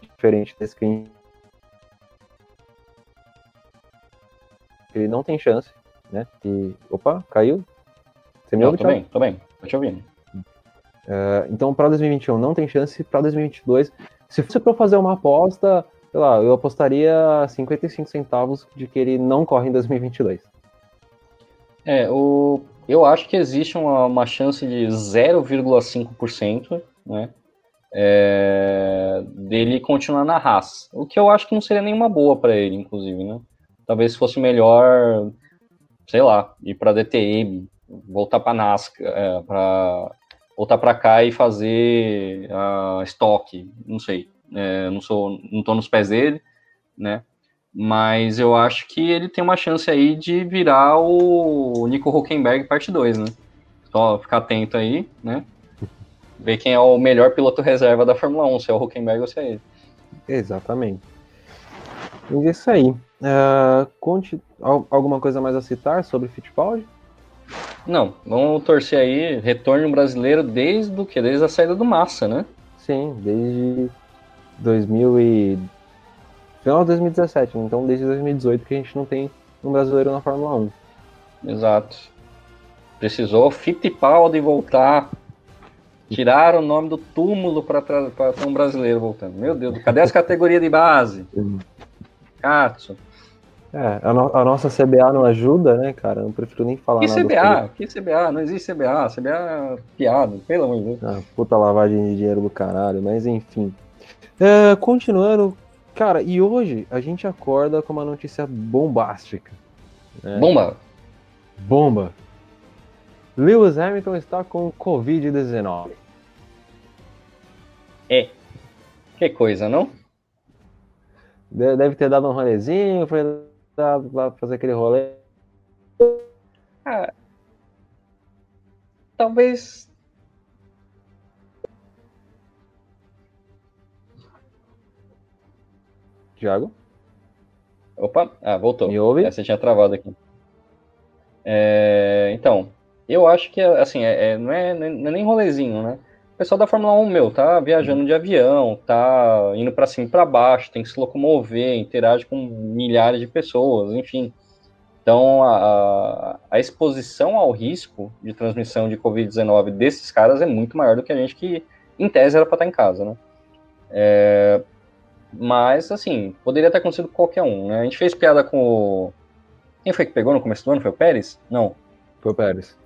S1: diferente desse que a gente ele não tem chance, né? E, opa, caiu?
S2: Você me ouve, tô bem, tô bem, tô te ouvindo.
S1: Uh, então, para 2021 não tem chance, para 2022, se fosse para fazer uma aposta, sei lá, eu apostaria 55 centavos de que ele não corre em 2022.
S2: É, o, eu acho que existe uma, uma chance de 0,5%, né? É, dele continuar na raça. O que eu acho que não seria nenhuma boa para ele, inclusive, né? Talvez fosse melhor, sei lá, ir para DTM, voltar para NASCAR, é, para voltar para cá e fazer a estoque, não sei, é, não sou, não tô nos pés dele, né? Mas eu acho que ele tem uma chance aí de virar o Nico Huckenberg parte 2, né? Só ficar atento aí, né? Ver quem é o melhor piloto reserva da Fórmula 1, se é o Huckenberg ou se é ele.
S1: Exatamente. E é isso aí. Uh, conte alguma coisa mais a citar sobre Fittipaldi?
S2: Não, vamos torcer aí, retorno brasileiro desde o que? Desde a saída do Massa, né?
S1: Sim, desde 2000 e... final de 2017, então desde 2018 que a gente não tem um brasileiro na Fórmula 1.
S2: Exato. Precisou Fittipaldi voltar. Tirar o nome do túmulo para ter um brasileiro voltando. Meu Deus, cadê as categorias de base? Katsu.
S1: É, a, no, a, nossa CBA não ajuda, né, cara? Eu não prefiro nem falar
S2: que
S1: nada.
S2: CBA? Que CBA? Não existe CBA. CBA é piada, pelo amor de Deus.
S1: Ah, puta lavagem de dinheiro do caralho, mas enfim. É, continuando, cara, e hoje a gente acorda com uma notícia bombástica.
S2: Né? Bomba!
S1: Bomba! Lewis Hamilton está com Covid-19.
S2: É. Que coisa, não?
S1: Deve ter dado um rolezinho, foi lá fazer aquele rolê?
S2: Ah, talvez.
S1: Tiago?
S2: Opa, ah, voltou.
S1: Me ouve?
S2: Essa tinha travado aqui. É, então, eu acho que assim, é, é, não, é, não é nem rolezinho, né? O pessoal da Fórmula 1, meu, tá viajando de avião, tá indo para cima e para baixo, tem que se locomover, interage com milhares de pessoas, enfim. Então, a, a exposição ao risco de transmissão de Covid-19 desses caras é muito maior do que a gente que, em tese, era para estar em casa, né? É, mas, assim, poderia ter acontecido com qualquer um, né? A gente fez piada com o... Quem foi que pegou no começo do ano? Foi o Pérez? Não.
S1: Foi o Pérez.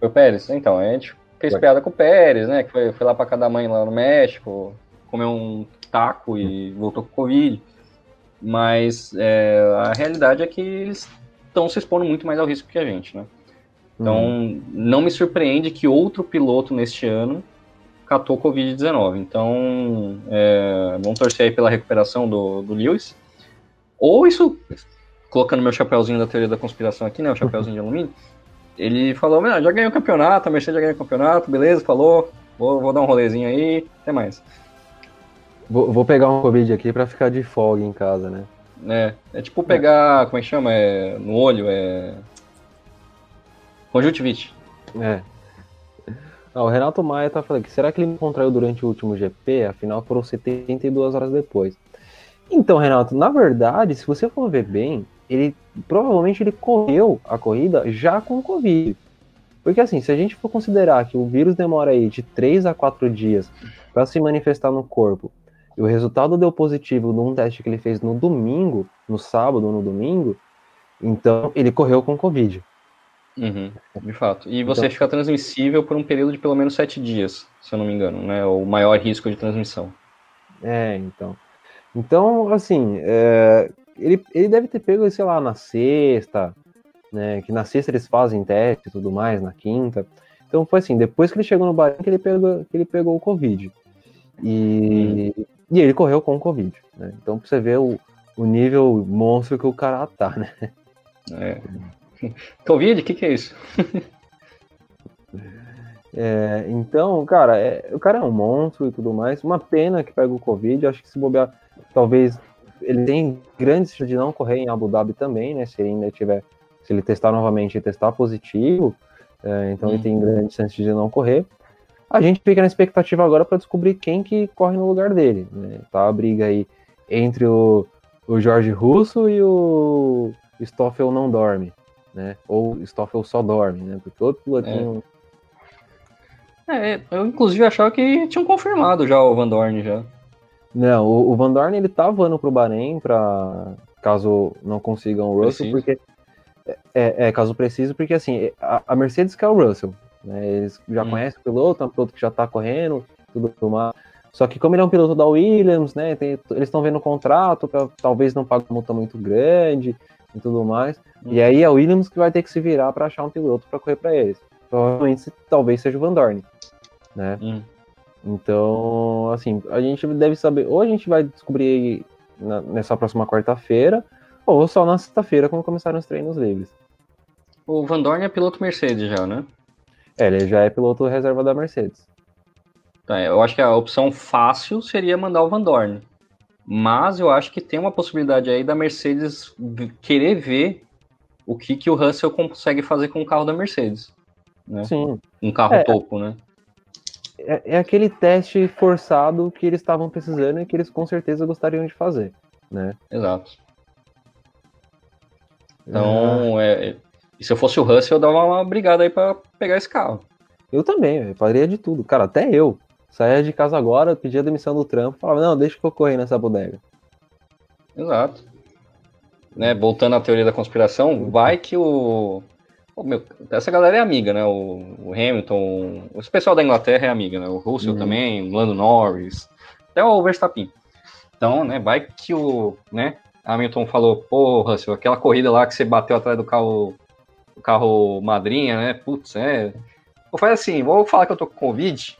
S2: Foi o Pérez? Então, a gente fez Vai. piada com o Pérez, né? Que foi, foi lá pra cada mãe lá no México, comeu um taco e voltou com Covid. Mas é, a realidade é que eles estão se expondo muito mais ao risco que a gente, né? Então, uhum. não me surpreende que outro piloto neste ano catou Covid-19. Então, é, vamos torcer aí pela recuperação do, do Lewis. Ou isso, colocando meu chapéuzinho da teoria da conspiração aqui, né? O chapéuzinho de alumínio. Ele falou, já ganhou o campeonato, a Mercedes já ganhou o campeonato, beleza, falou, vou, vou dar um rolezinho aí, até mais.
S1: Vou, vou pegar um Covid aqui para ficar de folga em casa, né?
S2: É, é tipo pegar, é. como é que chama? É, no olho, é. Conjuntivite.
S1: É. Ah, o Renato Maia tá falando que será que ele contraiu durante o último GP? Afinal, foram 72 horas depois. Então, Renato, na verdade, se você for ver bem, ele provavelmente ele correu a corrida já com Covid. Porque assim, se a gente for considerar que o vírus demora aí de 3 a 4 dias para se manifestar no corpo, e o resultado deu positivo num teste que ele fez no domingo, no sábado ou no domingo, então ele correu com Covid.
S2: Uhum, de fato. E você então, fica transmissível por um período de pelo menos sete dias, se eu não me engano, né? O maior risco de transmissão.
S1: É, então. Então, assim, é, ele, ele deve ter pego, sei lá, na sexta, né? Que na sexta eles fazem teste e tudo mais, na quinta. Então foi assim, depois que ele chegou no Bahrein que ele pegou, que ele pegou o Covid. E, hum. e ele correu com o Covid. Né? Então pra você ver o, o nível monstro que o cara tá, né?
S2: É. Covid? O que, que é isso?
S1: é, então, cara, é, o cara é um monstro e tudo mais. Uma pena que pega o Covid. Acho que se bobear, talvez ele tem grandes chances de não correr em Abu Dhabi também, né? Se ele ainda tiver, se ele testar novamente e testar positivo, é, então hum. ele tem uhum. grandes chances de não correr. A gente fica na expectativa agora para descobrir quem que corre no lugar dele. Né? Tá a briga aí entre o, o Jorge Russo e o Stoffel não dorme, né? Ou Stoffel só dorme, né? Porque todo pilotinho.
S2: É. é. eu inclusive achava que tinham confirmado já o Van Dorn já.
S1: Não, o, o Van Dorn ele tá voando pro Bahrein para caso não consigam o Russell, Preciso. porque é, é, caso preciso, porque assim, a, a Mercedes quer o Russell, né? Eles já hum. conhecem o piloto, é um piloto que já tá correndo, tudo mais. Só que como ele é um piloto da Williams, né? Tem, eles estão vendo o contrato para talvez não pague uma multa muito grande e tudo mais. Hum. E aí a Williams que vai ter que se virar para achar um piloto para correr para eles. Provavelmente talvez seja o Van Dorn, né? Hum. Então, assim, a gente deve saber, ou a gente vai descobrir na, nessa próxima quarta-feira, ou só na sexta-feira, quando começaram os treinos livres.
S2: O Van Dorn é piloto Mercedes já, né?
S1: É, ele já é piloto reserva da Mercedes.
S2: Tá, eu acho que a opção fácil seria mandar o Van Dorn. Mas eu acho que tem uma possibilidade aí da Mercedes querer ver o que, que o Russell consegue fazer com o carro da Mercedes. Né?
S1: Sim.
S2: Um carro é, topo, né?
S1: É, é, aquele teste forçado que eles estavam precisando e que eles com certeza gostariam de fazer, né?
S2: Exato. Então, é. é, se eu fosse o Russell, eu dava uma brigada aí para pegar esse carro.
S1: Eu também, eu faria de tudo. Cara, até eu. Saía de casa agora, pedia demissão do trampo, falava, não, deixa que eu correr nessa bodega.
S2: Exato. Né, voltando à teoria da conspiração, vai que o. o meu, essa galera é amiga, né? O, o, Hamilton, o pessoal da Inglaterra é amiga, né? O Russell uhum. também, o Lando Norris, até o Verstappen. Então, né, vai que o, né, Hamilton falou, pô, Russell, aquela corrida lá que você bateu atrás do carro, do carro madrinha, né? Putz, é. Vou fazer assim, vou falar que eu tô com Covid.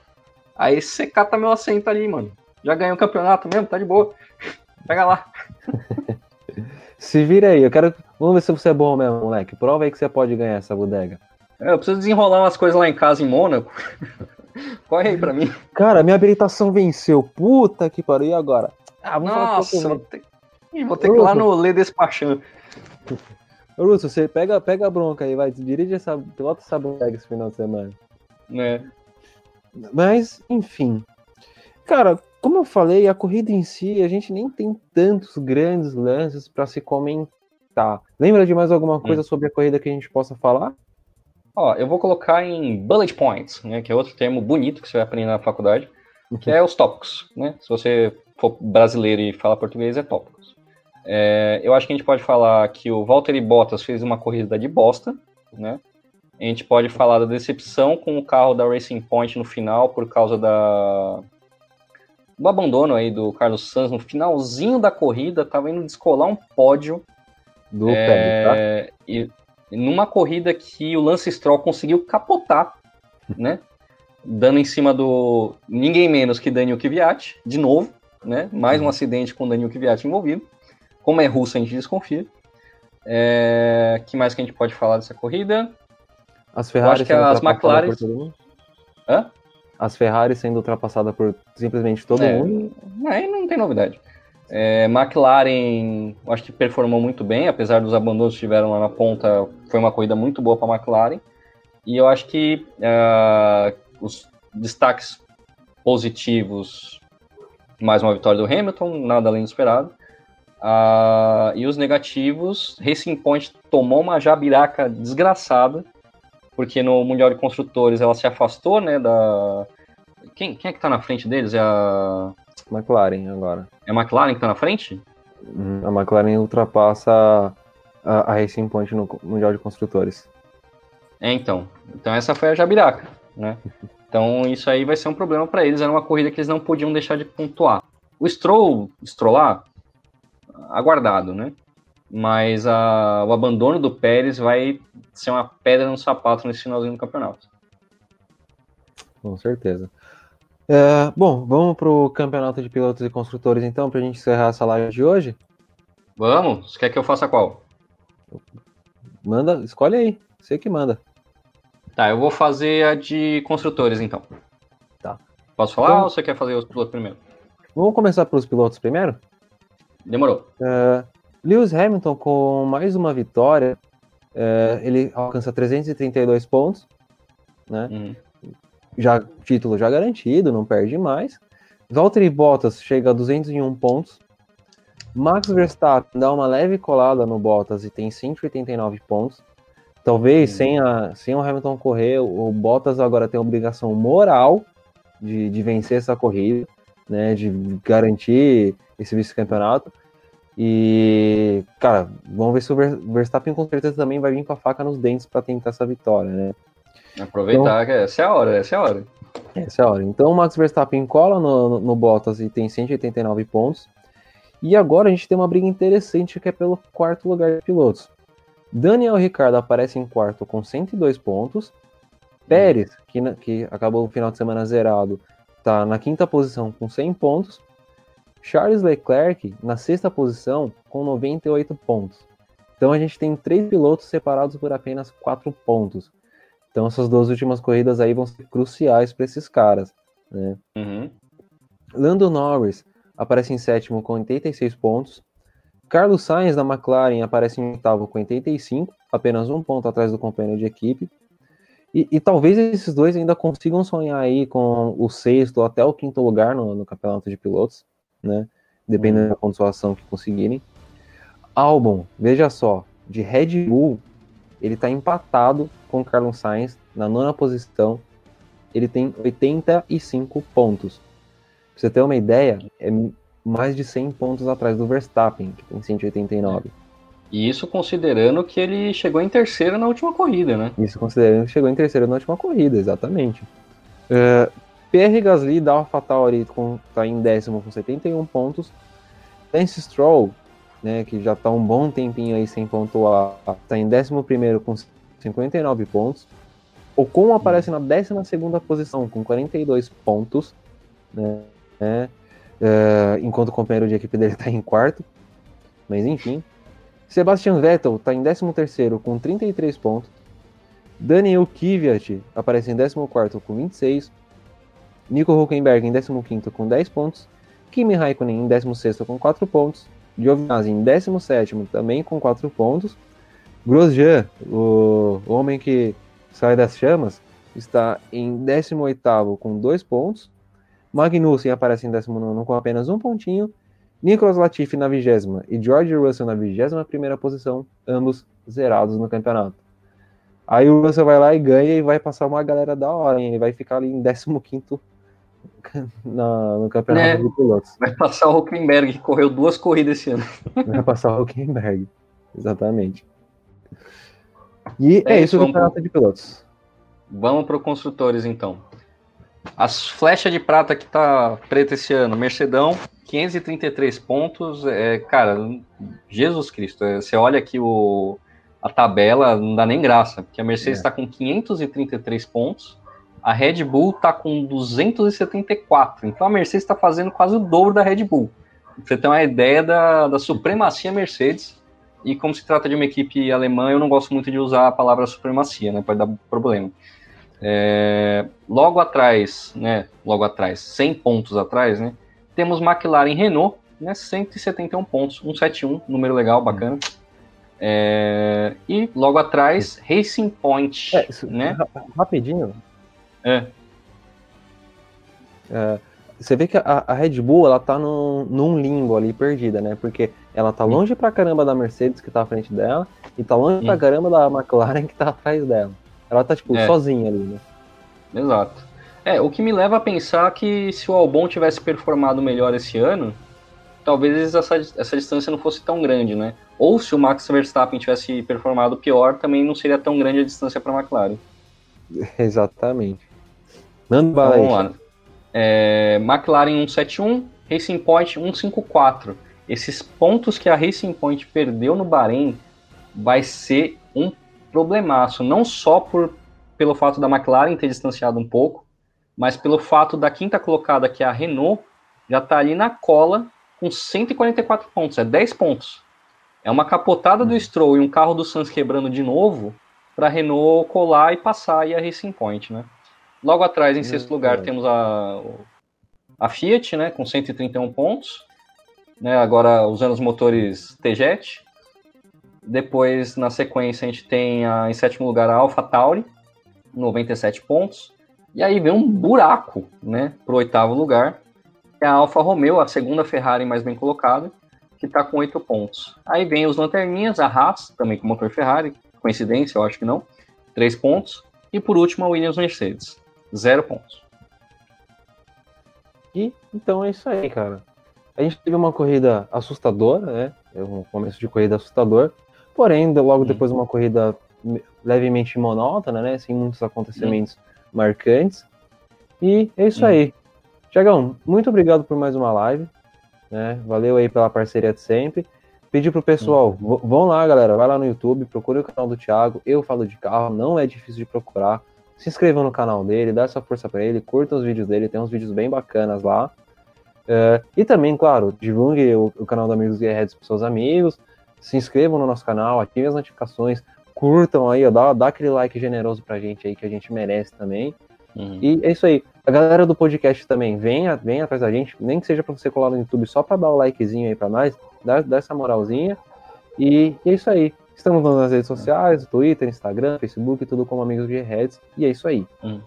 S2: Aí você cata meu assento ali, mano. Já ganhei o campeonato mesmo, tá de boa. Pega lá.
S1: Se vira aí, eu quero. Vamos ver se você é bom mesmo, moleque. Prova aí que você pode ganhar essa bodega.
S2: É, eu preciso desenrolar umas coisas lá em casa em Mônaco. Corre aí pra mim.
S1: Cara, minha habilitação venceu. Puta que pariu, e agora?
S2: Ah, vamos Nossa, falar Ih, vou ter que ir lá no Lê Despachando.
S1: Russo, você pega, pega a bronca aí, vai, dirige essa, pilota essa bodega esse final de semana.
S2: Né?
S1: Mas, enfim. Cara, como eu falei, a corrida em si, a gente nem tem tantos grandes lances para se comentar. Lembra de mais alguma coisa hum. sobre a corrida que a gente possa falar?
S2: Ó, eu vou colocar em bullet points, né, que é outro termo bonito que você vai aprender na faculdade, que é os tópicos, né? Se você for brasileiro e fala português, é tópico. É, eu acho que a gente pode falar que o Valtteri Bottas fez uma corrida de bosta, né? A gente pode falar da decepção com o carro da Racing Point no final por causa da do abandono aí do Carlos Sanz no finalzinho da corrida, estava indo descolar um pódio
S1: do é,
S2: tá? e, numa corrida que o Lance Stroll conseguiu capotar, né? Dando em cima do ninguém menos que Daniel Kvyat, de novo, né? Mais um uhum. acidente com Daniel Kvyat envolvido. Como é russo, a gente desconfia. É... que mais que a gente pode falar dessa corrida?
S1: As Ferrari
S2: acho que as McLaren.
S1: As Ferrari sendo ultrapassada por simplesmente todo
S2: é,
S1: mundo.
S2: Aí não tem novidade. É, McLaren, acho que performou muito bem, apesar dos abandonos que tiveram lá na ponta, foi uma corrida muito boa para McLaren. E eu acho que uh, os destaques positivos, mais uma vitória do Hamilton, nada além do esperado. Uh, e os negativos, Racing Point tomou uma jabiraca desgraçada, porque no Mundial de Construtores ela se afastou, né, da... Quem, quem é que tá na frente deles? É a...
S1: McLaren agora.
S2: É a McLaren que tá na frente?
S1: Hum, a McLaren ultrapassa a, a Racing Point no Mundial de Construtores.
S2: É, então. Então essa foi a Jabiraca, né? Então isso aí vai ser um problema para eles. Era uma corrida que eles não podiam deixar de pontuar. O Stroll, Strollar, aguardado, né? Mas a, o abandono do Pérez vai ser uma pedra no sapato nesse finalzinho do campeonato.
S1: Com certeza. É, bom, vamos para o campeonato de pilotos e construtores então, para a gente encerrar essa live de hoje?
S2: Vamos? Você quer que eu faça qual?
S1: Manda, escolhe aí, você que manda.
S2: Tá, eu vou fazer a de construtores então.
S1: Tá.
S2: Posso falar então, ou você quer fazer os pilotos primeiro?
S1: Vamos começar pelos pilotos primeiro?
S2: Demorou.
S1: É, Lewis Hamilton com mais uma vitória, é, ele alcança 332 pontos, né? Uhum. Já título já garantido, não perde mais. Valtteri Bottas chega a 201 pontos. Max Verstappen dá uma leve colada no Bottas e tem 189 pontos. Talvez uhum. sem, a, sem o Hamilton correr, o Bottas agora tem a obrigação moral de, de vencer essa corrida, né? De garantir esse vice-campeonato. E, cara, vamos ver se o Verstappen com certeza também vai vir com a faca nos dentes para tentar essa vitória, né?
S2: Aproveitar então, que essa é a hora, essa é a hora.
S1: Essa é a hora. Então o Max Verstappen cola no, no, no Bottas e tem 189 pontos. E agora a gente tem uma briga interessante que é pelo quarto lugar de pilotos. Daniel Ricciardo aparece em quarto com 102 pontos. Pérez, que, que acabou o final de semana zerado, está na quinta posição com 100 pontos. Charles Leclerc na sexta posição com 98 pontos. Então a gente tem três pilotos separados por apenas quatro pontos. Então essas duas últimas corridas aí vão ser cruciais para esses caras. Né? Uhum. Lando Norris aparece em sétimo com 86 pontos. Carlos Sainz da McLaren aparece em oitavo com 85, apenas um ponto atrás do companheiro de equipe. E, e, talvez esses dois ainda consigam sonhar aí com o sexto ou até o quinto lugar no, no campeonato de pilotos né? Dependendo uhum. da pontuação que conseguirem. Albon, veja só, de Red Bull, ele está empatado com o Carlos Sainz na nona posição. Ele tem 85 pontos. Pra você ter uma ideia, é mais de 100 pontos atrás do Verstappen, que tem 189.
S2: E isso considerando que ele chegou em terceiro na última corrida, né?
S1: Isso considerando que chegou em terceiro na última corrida, exatamente. Uh, Pierre Gasly da AlphaTauri está em décimo com 71 pontos. Lance Stroll, né, que já está um bom tempinho aí sem pontuar, está em décimo primeiro com 59 pontos. Ocon aparece na décima segunda posição com 42 pontos, né, né uh, enquanto o companheiro de equipe dele está em quarto. Mas enfim. Sebastian Vettel está em décimo terceiro com 33 pontos. Daniel Kvyat aparece em décimo quarto com 26 Nico Huckenberg em 15 com 10 pontos, Kimi Raikkonen em 16 com 4 pontos, Giovinazzi em 17 também com 4 pontos, Grosjean, o homem que sai das chamas, está em 18 com 2 pontos, Magnussen aparece em 19 com apenas um pontinho, Nicolas Latifi na vigésima e George Russell na vigésima primeira posição, ambos zerados no campeonato. Aí o Russell vai lá e ganha e vai passar uma galera da hora, hein? ele vai ficar ali em 15 na, no campeonato é, de pilotos.
S2: Vai passar o Huckenberg, que correu duas corridas esse ano.
S1: Vai passar o Huckenberg, exatamente. E é, é isso o campeonato pro... de pilotos.
S2: Vamos para os construtores, então. As flechas de prata que tá preta esse ano, Mercedão, 533 pontos. É, cara, Jesus Cristo. É, você olha aqui o, a tabela, não dá nem graça, porque a Mercedes está é. com 533 pontos a Red Bull está com 274. Então a Mercedes está fazendo quase o dobro da Red Bull. Você tem uma ideia da, da supremacia Mercedes. E como se trata de uma equipe alemã, eu não gosto muito de usar a palavra supremacia, né? Pode dar problema. É, logo atrás, né? Logo atrás, 100 pontos atrás, né? Temos McLaren e Renault, né? 171 pontos, 171, número legal, bacana. É, e logo atrás, Racing Point, é, isso, né?
S1: Rapidinho, é. é. Você vê que a, a, Red Bull, ela tá num, num limbo ali, perdida, né? Porque ela tá longe pra caramba da Mercedes, que tá à frente dela, e tá longe Sim. pra caramba da McLaren, que tá atrás dela. Ela tá, tipo, é. sozinha ali, né?
S2: Exato. É, o que me leva a pensar que se o Albon tivesse performado melhor esse ano, talvez essa, essa distância não fosse tão grande, né? Ou se o Max Verstappen tivesse performado pior, também não seria tão grande a distância para a McLaren.
S1: Exatamente. Manda então, vamos lá.
S2: É, McLaren 171, Racing Point 154. Esses pontos que a Racing Point perdeu no Bahrein vai ser um problemaço, não só por, pelo fato da McLaren ter distanciado um pouco, mas pelo fato da quinta colocada, que é a Renault, já está ali na cola com 144 pontos, é 10 pontos. É uma capotada do Stroll e um carro do Sainz quebrando de novo para a Renault colar e passar aí a Racing Point, né? Logo atrás, em sexto lugar, temos a, a Fiat, né, com 131 pontos, né, agora usando os motores T-Jet. Depois, na sequência, a gente tem a, em sétimo lugar a Alpha Tauri, 97 pontos. E aí vem um buraco, né, para o oitavo lugar, é a Alfa Romeo, a segunda Ferrari mais bem colocada, que está com 8 pontos. Aí vem os lanterninhas, a Haas, também com motor Ferrari, coincidência, eu acho que não, 3 pontos. E por último, a Williams Mercedes, 0 pontos.
S1: E então é isso aí, cara. A gente teve uma corrida assustadora, né? É um começo de corrida assustador. Porém, logo hum. depois uma corrida levemente monótona, né? Sem muitos acontecimentos hum. marcantes. E é isso hum. aí. Tiagão, muito obrigado por mais uma live. Né? Valeu aí pela parceria de sempre. Pedir pro pessoal, hum. vão lá, galera, vai lá no YouTube, procure o canal do Thiago. Eu falo de carro, não é difícil de procurar se inscrevam no canal dele, dá essa força para ele, curtam os vídeos dele, tem uns vídeos bem bacanas lá. Uh, e também, claro, divulgue o, o canal do Amigos Guerreiros para seus amigos, se inscrevam no nosso canal, ativem as notificações, curtam aí, ó, dá, dá aquele like generoso pra gente aí que a gente merece também. Uhum. E é isso aí. A galera do podcast também, venha, venha atrás da gente, nem que seja para você colar no YouTube só para dar o likezinho aí para nós, dá, dá essa moralzinha. E, e é isso aí. Estamos nas redes sociais, Twitter, Instagram, Facebook, tudo como Amigos de Reds. E é isso aí. Hum.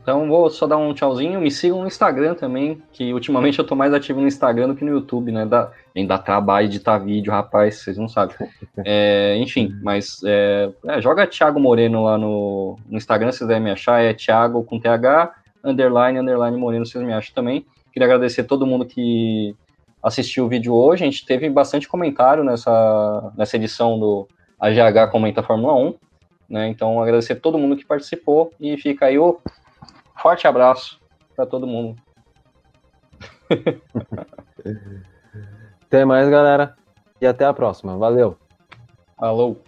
S2: Então vou só dar um tchauzinho. Me sigam no Instagram também, que ultimamente eu tô mais ativo no Instagram do que no YouTube, né? Dá, ainda trabalho editar vídeo, rapaz, vocês não sabem. É, enfim, mas é, é, joga Thiago Moreno lá no, no Instagram, se vocês me achar, é Thiago com TH, underline, underline Moreno, vocês me acham também. Queria agradecer todo mundo que assistiu o vídeo hoje. A gente teve bastante comentário nessa, nessa edição do AGH Comenta Fórmula 1. Né? Então, agradecer a todo mundo que participou e fica aí o forte abraço para todo mundo.
S1: até mais, galera. E até a próxima. Valeu.
S2: Falou.